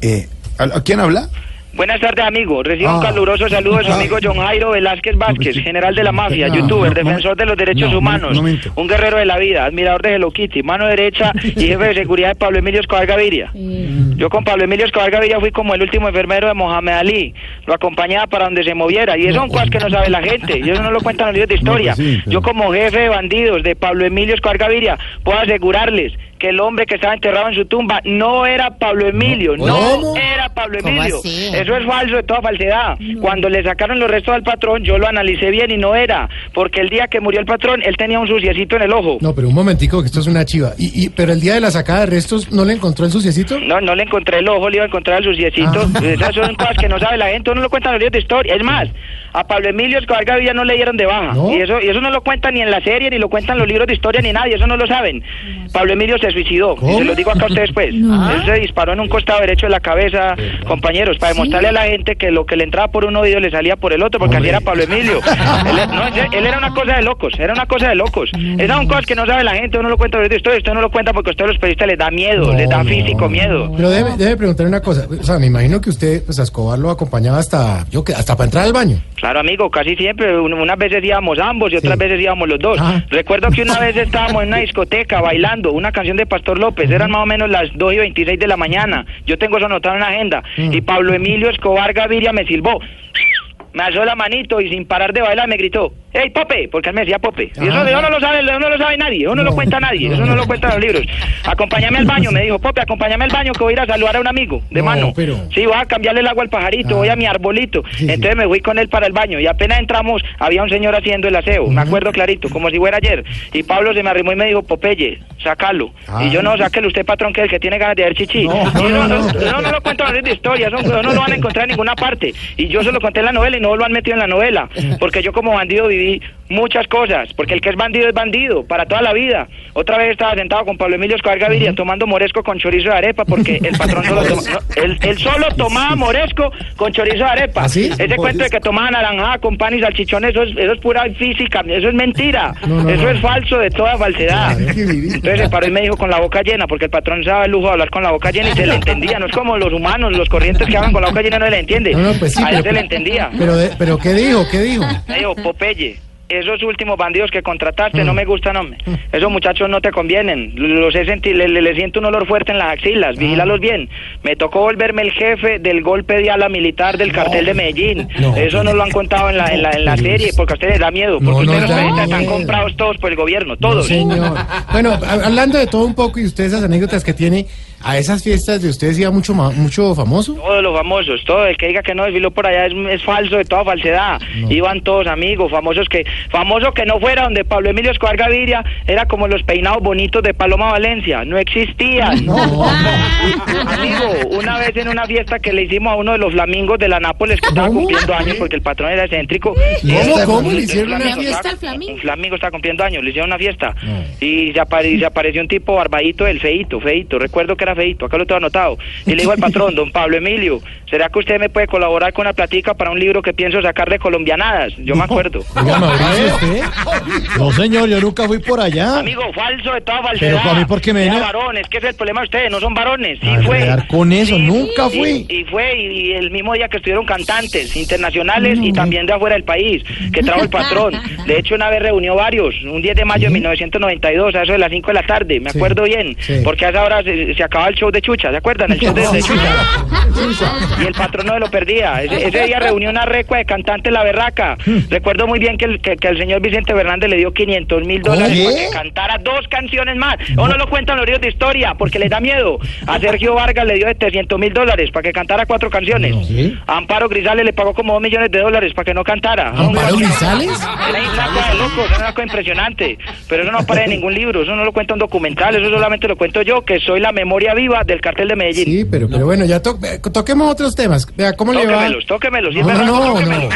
Eh, ¿a, a quién habla? Buenas tardes, amigo. Recibo un Ah. caluroso saludo de su Ah. amigo John Jairo Velázquez Vázquez, general de la mafia, No, youtuber, no, defensor de los derechos no, humanos, un un guerrero de la vida, admirador de Hello Kitty, mano derecha y jefe de seguridad de Pablo Emilio Escobar Gaviria. Yo con Pablo Emilio Escobar Gaviria fui como el último enfermero de Mohamed Ali. Lo acompañaba para donde se moviera. Y eso son cosas que no sabe la gente. Y eso no lo cuentan los libros de historia. pues sí, pero- Yo como jefe de bandidos de Pablo Emilio Escobar Gaviria puedo asegurarles que el hombre que estaba enterrado en su tumba no era Pablo Emilio. No, era Pablo ¿Cómo Emilio. Eso es falso de toda falsedad. Cuando le sacaron los restos al patrón, yo lo analicé bien y no era. Porque el día que murió el patrón, él tenía un suciecito en el ojo. No, pero un momentico, que esto es una chiva. Y, y- pero el día de la sacada de restos, ¿no le encontró el suciecito? No, no le encontré el ojo, le iba a encontrar el suciecito. Ah. Esas son cosas que no sabe la gente, uno lo cuenta en los libros de historia. Es más, a Pablo Emilio Escobar Gaviria no le dieron de baja. ¿No? Y eso y eso no lo cuentan ni en la serie, ni lo cuentan los libros de historia, ni nadie, eso no lo saben. Pablo Emilio se suicidó, y se lo digo acá a ustedes pues. Él se disparó en un costado derecho de la cabeza, compañeros, para demostrarle a la gente que lo que le entraba por un oído le salía por el otro, porque así era Pablo Emilio. él, no, era una cosa de locos, era una cosa de locos. Esas son cosas que no sabe la gente, uno lo cuenta en los de historia, usted no lo cuenta porque a ustedes los periodistas les da miedo, les da físico miedo. Pero debe, debe preguntar una cosa. O sea, me imagino que usted, pues a Escobar lo acompañaba hasta, yo que, hasta para entrar al baño. Claro, amigo, casi siempre. Un- Unas veces íbamos ambos y otras veces íbamos los dos. Ah. Recuerdo que una vez estábamos en una discoteca bailando una canción de Pastor López. Eran más o menos las 2 y 26 de la mañana. Yo tengo eso anotado en la agenda. Mm. Y Pablo Emilio Escobar Gaviria me silbó. Me alzó la manito y sin parar de bailar me gritó, ¡Hey, Pope! Porque él me decía Pope. Y eso, Ah. eso no lo sabe, eso no lo sabe nadie, eso no lo cuenta nadie, eso no lo cuenta los libros. Acompáñame al baño, me dijo, Pope, acompáñame al baño que voy a ir a saludar a un amigo de No, mano. pero- Sí, voy a cambiarle el agua al pajarito, Ah. voy a mi arbolito. Sí, sí. Entonces me fui con él para el baño y apenas entramos había un señor haciendo el aseo, me acuerdo clarito, como si fuera ayer. Y Pablo se me arrimó y me dijo, Popeye, sácalo. Ah. Y yo no, sáquelo usted, patrón, que es el que tiene ganas de ver chichi. No, no, no, no, no. lo cuento de historia, eso no lo van a encontrar en ninguna parte. Y yo se lo conté en la novela y no lo han metido en la novela, porque yo como bandido viví muchas cosas, porque el que es bandido es bandido, para toda la vida. Otra vez estaba sentado con Pablo Emilio Escobar Gaviria tomando moresco con chorizo de arepa, porque el patrón solo toma- no, él, él solo tomaba moresco con chorizo de arepa. Ese cuento de que tomaba naranjada con pan y salchichón, eso es, eso es pura física, eso es mentira, No, no, eso es falso de toda falsedad. Entonces se paró y me dijo con la boca llena, porque el patrón se daba el lujo de hablar con la boca llena y se le entendía, no es como los humanos, los corrientes que hablan con la boca llena no se le entiende. No, no, pues sí, a él pero- se le entendía. Pero, de- pero ¿qué dijo? ¿Qué dijo? Me dijo, Popeye, esos últimos bandidos que contrataste Mm. no me gustan, hombre. Esos muchachos no te convienen. Los he sentido, le, le- le siento un olor fuerte en las axilas. Ah. Vigílalos bien. Me tocó volverme el jefe del golpe de ala militar del cartel de Medellín. Eso no lo han contado en la, en la, en la serie porque a ustedes les da miedo. Porque No, ustedes da están miedo. comprados todos por el gobierno. Todos. Señor. Bueno, hablando de todo un poco y usted esas anécdotas que tiene, a esas fiestas de ustedes iba mucho ma- mucho famoso. Todos los famosos, todo el que diga que no desfiló por allá es, es falso de toda falsedad. Iban todos amigos, famosos que, famoso que no fuera donde Pablo Emilio Escobar Gaviria era como los peinados bonitos de Paloma Valencia, no existían. Amigo, una vez en una fiesta que le hicimos a uno de los flamingos de la Nápoles que estaba cumpliendo años porque el patrón era excéntrico. ¿Cómo, eh, le hicieron un una flamingo fiesta Un flamingo estaba cumpliendo años, le hicieron una fiesta. Y se, apare- y se apareció un tipo barbadito del feito, feito, recuerdo que era feito, acá lo tengo anotado. Y le dijo al patrón, don Pablo Emilio, ¿será que usted me puede colaborar con una platica para un libro que pienso sacar de colombianadas? Yo me acuerdo. Oiga, Mauricio, ¿usted? No, señor, yo nunca fui por allá. Amigo, falso de toda falsedad. Pero, ¿para mí por qué me Era viene? varones, que es el problema de ustedes, no son varones. Sí A fue. con eso, nunca Sí, fui. Y, fue, y, y el mismo día que estuvieron cantantes internacionales y también de afuera del país, que trajo el patrón. De hecho, una vez reunió varios, un 10 de mayo de 1992, a eso de las 5 de la tarde, me Sí, acuerdo bien, sí. porque a esa hora se, se acaba el show de Chucha, ¿se acuerdan? El show de, de Chucha. Y el patrón no se lo perdía. Ese, ese día reunió una recua de cantantes La Berraca. Recuerdo muy bien que el, que, que el señor Vicente Fernández le dio 500 mil dólares para que cantara dos canciones más. O no lo cuentan los libros de historia porque les da miedo. A Sergio Vargas le dio de 300 mil dólares para que cantara cuatro canciones. A Amparo Grisales le pagó como dos millones de dólares para que no cantara. ¿Amparo Grisales? Era una de locos, era una cosa impresionante. Pero eso no aparece en ningún libro, eso no lo cuenta un documental, eso solamente lo cuento yo, que soy la memoria viva del cartel de Medellín. Sí, pero, pero bueno, ya to- eh, toquemos otros temas. Vea, ¿cómo le va? Tóquemelos, tóquemelos, No, no, no, no. tóquemelos.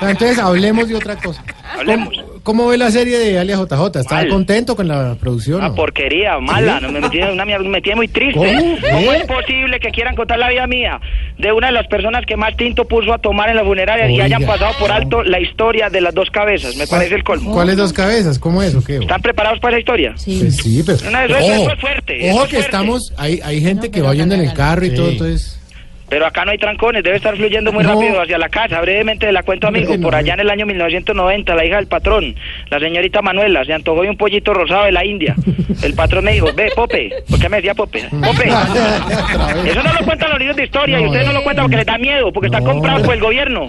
Ah, Entonces hablemos de otra cosa. Hablemos. ¿Cómo, cómo ve la serie de Alias JJ? ¿Estaba Mal. contento con la producción? Una no? porquería, mala, ¿Sí? no, me, metí, una, me tiene muy triste. ¿Cómo? ¿Cómo es posible que quieran contar la vida mía de una de las personas que más tinto puso a tomar en la funeraria y hayan pasado por alto la historia de las dos cabezas? Me parece el colmo. ¿Cuáles dos cabezas? ¿Cómo es o qué? ¿Están preparados para esa historia? Pues sí, pero... No, eso es- ojo, eso es fuerte, Ojo es que fuerte. estamos... Hay, hay gente que va oyendo en el carro y todo, entonces... Pero acá no hay trancones, debe estar fluyendo muy No. rápido hacia la casa. Brevemente la cuento, amigo. Bueno, Por allá en el año 1990, la hija del patrón, la señorita Manuela, se antojó de un pollito rosado de la India. El patrón me dijo, ve, Pope, ¿por qué me decía Pope? Pope. Eso no lo cuentan los libros de historia y ustedes no lo cuentan porque les da miedo, porque están comprados por el gobierno.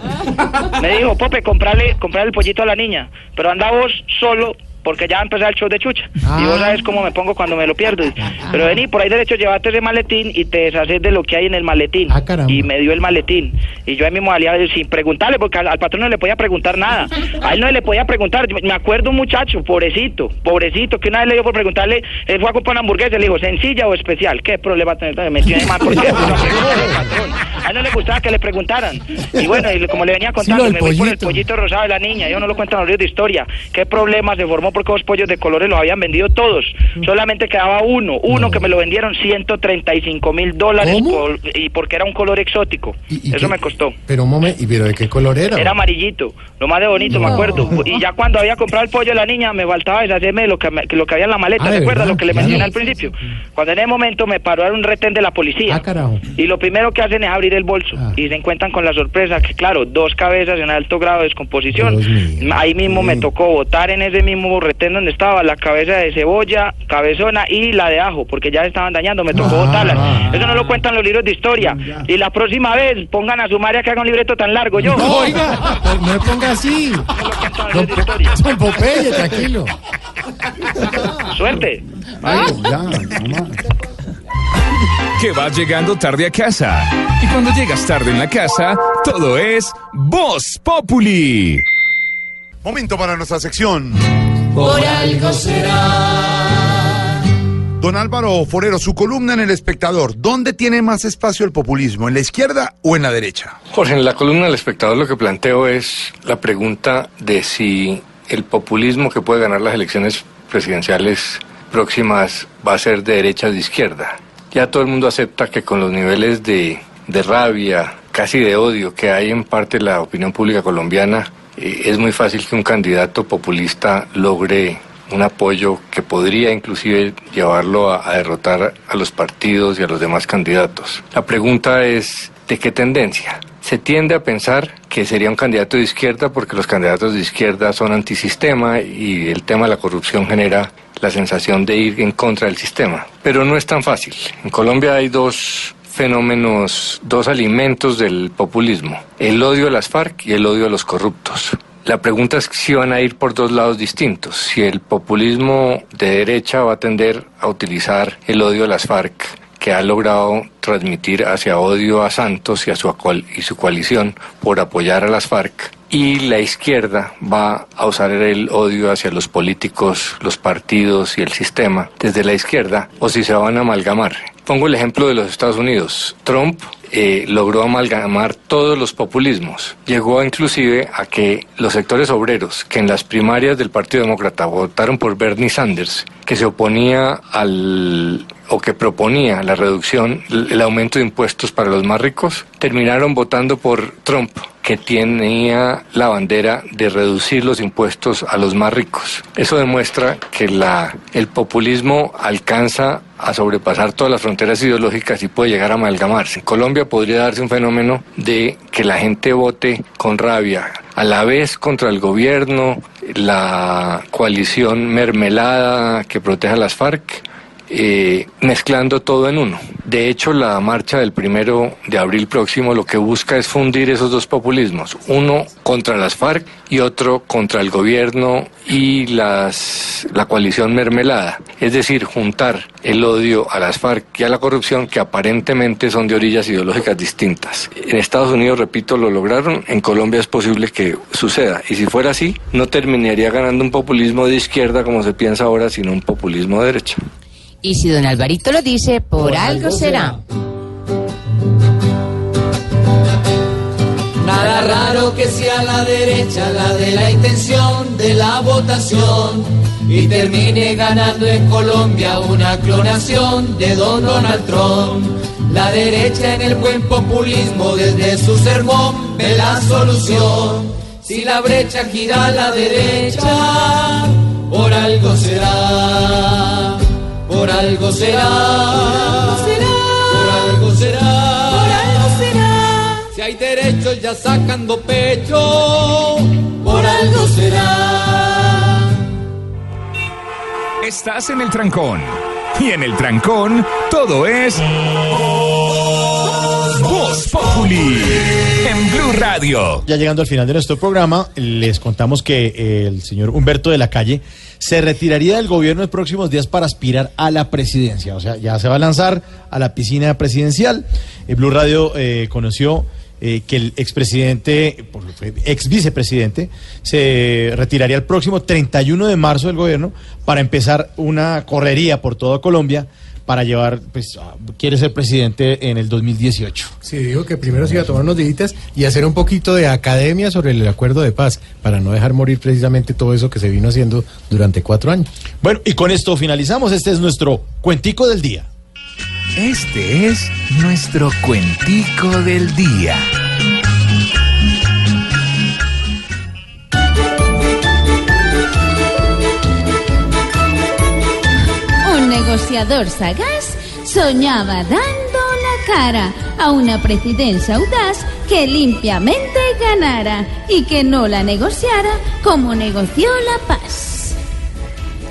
Me dijo, Pope, comprarle, comprarle el pollito a la niña, pero anda vos solo porque ya va a empezar el show de chucha. Y vos sabes cómo me pongo cuando me lo pierdo. Pero vení, por ahí derecho, llevate ese maletín y te deshaces de lo que hay en el maletín. y me dio el maletín. Y yo en mi modalidad, sin preguntarle, porque al, al patrón no le podía preguntar nada. A él no le podía preguntar. Me acuerdo un muchacho, pobrecito, pobrecito, que una vez le dio por preguntarle, él fue a comprar una hamburguesa le dijo, ¿sencilla o especial? ¿Qué problema tener? Me ahí más porque. A él no le gustaba que le preguntaran. Y bueno, y como le venía contando, del me voy por el pollito. rosado de la niña. Yo no lo cuento en los libros de historia. ¿Qué problema se formó porque los pollos de colores los habían vendido todos? Solamente quedaba uno, uno que me lo vendieron 135 mil dólares por- y porque era un color exótico. Eso me costó. Pero un momento, ¿y pero de qué color era? Era amarillito, lo más de bonito, me No. acuerdo. Y ya cuando había comprado el pollo de la niña, me faltaba deshacerme de lo que, me- lo que había en la maleta, Ah, ¿de ¿recuerdas verdad? lo que le Claro. mencioné al principio? Cuando en ese momento me paró un retén de la policía. Ah, carajo. Y lo primero que hacen es abrir el bolso y se encuentran con la sorpresa que, claro, dos cabezas en alto grado de descomposición. Ahí mismo me tocó botar en ese mismo retén donde estaba la cabeza de cebolla, cabezona y la de ajo, porque ya se estaban dañando, me tocó botarlas. Eso no lo cuentan los libros de historia. Y la próxima vez pongan a su María que haga un libreto tan largo yo. No, oiga, pues no me ponga así. Don Popeye, tranquilo. Suerte. Que vas llegando tarde a casa. Y cuando llegas tarde en la casa, todo es Voz Populi. Momento para nuestra sección. Por algo será. Don Álvaro Forero, su columna en El Espectador. ¿Dónde tiene más espacio el populismo? ¿En la izquierda o en la derecha? Jorge, en la columna del espectador lo que planteo es la pregunta de si el populismo que puede ganar las elecciones presidenciales próximas va a ser de derecha o de izquierda. Ya todo el mundo acepta que con los niveles de, de rabia, casi de odio que hay en parte de la opinión pública colombiana, eh, es muy fácil que un candidato populista logre un apoyo que podría inclusive llevarlo a, a derrotar a los partidos y a los demás candidatos. La pregunta es, ¿de qué tendencia? Se tiende a pensar que sería un candidato de izquierda porque los candidatos de izquierda son antisistema y el tema de la corrupción genera la sensación de ir en contra del sistema. Pero no es tan fácil. En Colombia hay dos fenómenos, dos alimentos del populismo, el odio a las FARC y el odio a los corruptos. La pregunta es si van a ir por dos lados distintos, si el populismo de derecha va a tender a utilizar el odio a las FARC que ha logrado transmitir hacia odio a Santos y a su, y su coalición por apoyar a las FARC. Y la izquierda va a usar el odio hacia los políticos, los partidos y el sistema desde la izquierda, o si se van a amalgamar. Pongo el ejemplo de los Estados Unidos. Trump eh, logró amalgamar todos los populismos. Llegó inclusive a que los sectores obreros que en las primarias del Partido Demócrata votaron por Bernie Sanders, que se oponía al o que proponía la reducción, el aumento de impuestos para los más ricos, terminaron votando por Trump, que tenía la bandera de reducir los impuestos a los más ricos. Eso demuestra que la, el populismo alcanza a sobrepasar todas las fronteras ideológicas y puede llegar a amalgamarse. En Colombia podría darse un fenómeno de que la gente vote con rabia, a la vez contra el gobierno, la coalición mermelada que protege a las FARC, eh, mezclando todo en uno. De hecho, la marcha del primero de abril próximo lo que busca es fundir esos dos populismos, uno contra las FARC y otro contra el gobierno y las, la coalición mermelada, es decir, juntar el odio a las FARC y a la corrupción que aparentemente son de orillas ideológicas distintas. En Estados Unidos, repito, lo lograron, en Colombia es posible que suceda y si fuera así, no terminaría ganando un populismo de izquierda como se piensa ahora, sino un populismo de derecha. Y si don Alvarito lo dice, por, algo será. Nada raro que sea la derecha la de la intención de la votación y termine ganando en Colombia una clonación de don Donald Trump. La derecha en el buen populismo desde su sermón ve la solución. Si la brecha gira a la derecha, por algo será, por algo será, por algo será, por algo será. Si hay derechos ya sacando pecho, por algo será. Estás en el trancón. Y en el trancón, todo es. Voz Populi. En Blue Radio. Ya llegando al final de nuestro programa, les contamos que el señor Humberto de la Calle se retiraría del gobierno en próximos días para aspirar a la presidencia. O sea, ya se va a lanzar a la piscina presidencial. Eh, Blue Radio eh, conoció eh, que el expresidente, ex vicepresidente, se retiraría el próximo 31 de marzo del gobierno para empezar una correría por toda Colombia para llevar, pues, a- quiere ser presidente en el 2018. Sí, dijo que primero se iba a tomar unos días y hacer un poquito de academia sobre el acuerdo de paz para no dejar morir precisamente todo eso que se vino haciendo durante cuatro años. Bueno, y con esto finalizamos. Este es nuestro cuentico del día. Este es nuestro cuentico del día. Sagaz soñaba dando la cara a una presidencia audaz que limpiamente ganara y que no la negociara como negoció la paz.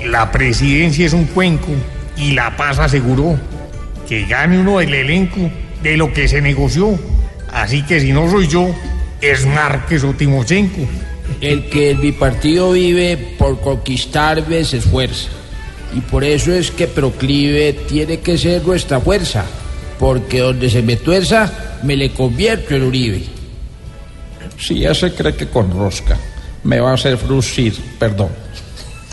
La presidencia es un cuenco y la paz aseguró que gane uno el elenco de lo que se negoció. Así que si no soy yo, es Márquez o Timochenko. El que el bipartido vive por conquistar se esfuerza. Y por eso es que Proclive tiene que ser nuestra fuerza. Porque donde se me tuerza, me le convierto en Uribe. Si ya se cree que con rosca me va a hacer fruncir, perdón.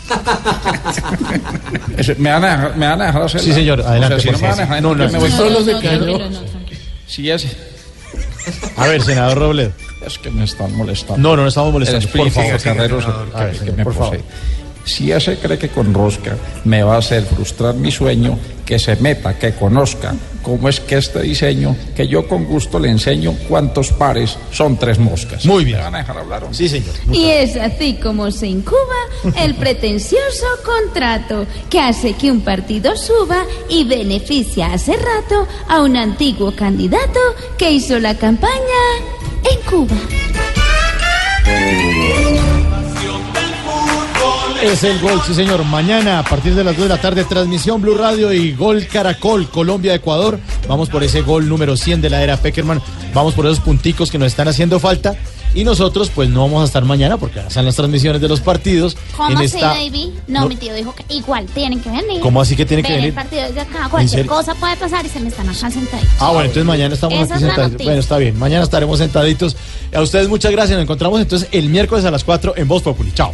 ¿Me van, a dejar, ¿Me van a dejar hacerla? Sí, señor, adelante, O sea, si no me van a dejar, No, no, me voy. solo cayó. Si ya se... A ver, senador Robledo. Es que me están molestando. No, no, no estamos molestando. Por favor, senador. que- que me por favor. Si ese cree que con rosca me va a hacer frustrar mi sueño, que se meta, que conozca cómo es que este diseño, que yo con gusto le enseño cuántos pares son tres moscas. Muy bien. ¿Me van a dejar hablar? Sí, señor. Y es así como se incuba el pretencioso contrato que hace que un partido suba y beneficia hace rato a un antiguo candidato que hizo la campaña en Cuba. Es el gol, sí señor. Mañana a partir de las 2 de la tarde, transmisión Blue Radio y Gol Caracol, Colombia-Ecuador. Vamos por ese gol número 100 de la era Peckerman. Vamos por esos punticos que nos están haciendo falta. Y nosotros, pues no vamos a estar mañana porque están las transmisiones de los partidos. ¿Cómo en sí, esta- baby? No, no. mi tío dijo que igual tienen que venir. ¿Cómo así que tienen que Ven venir? el partido desde acá. Cualquier cosa puede pasar y se me están acá sentaditos. Ah, bueno, entonces mañana estamos Esa aquí es sentaditos. Bueno, está bien. Mañana estaremos sentaditos. A ustedes muchas gracias. Nos encontramos entonces el miércoles a las 4 en Voz Populi. Chao.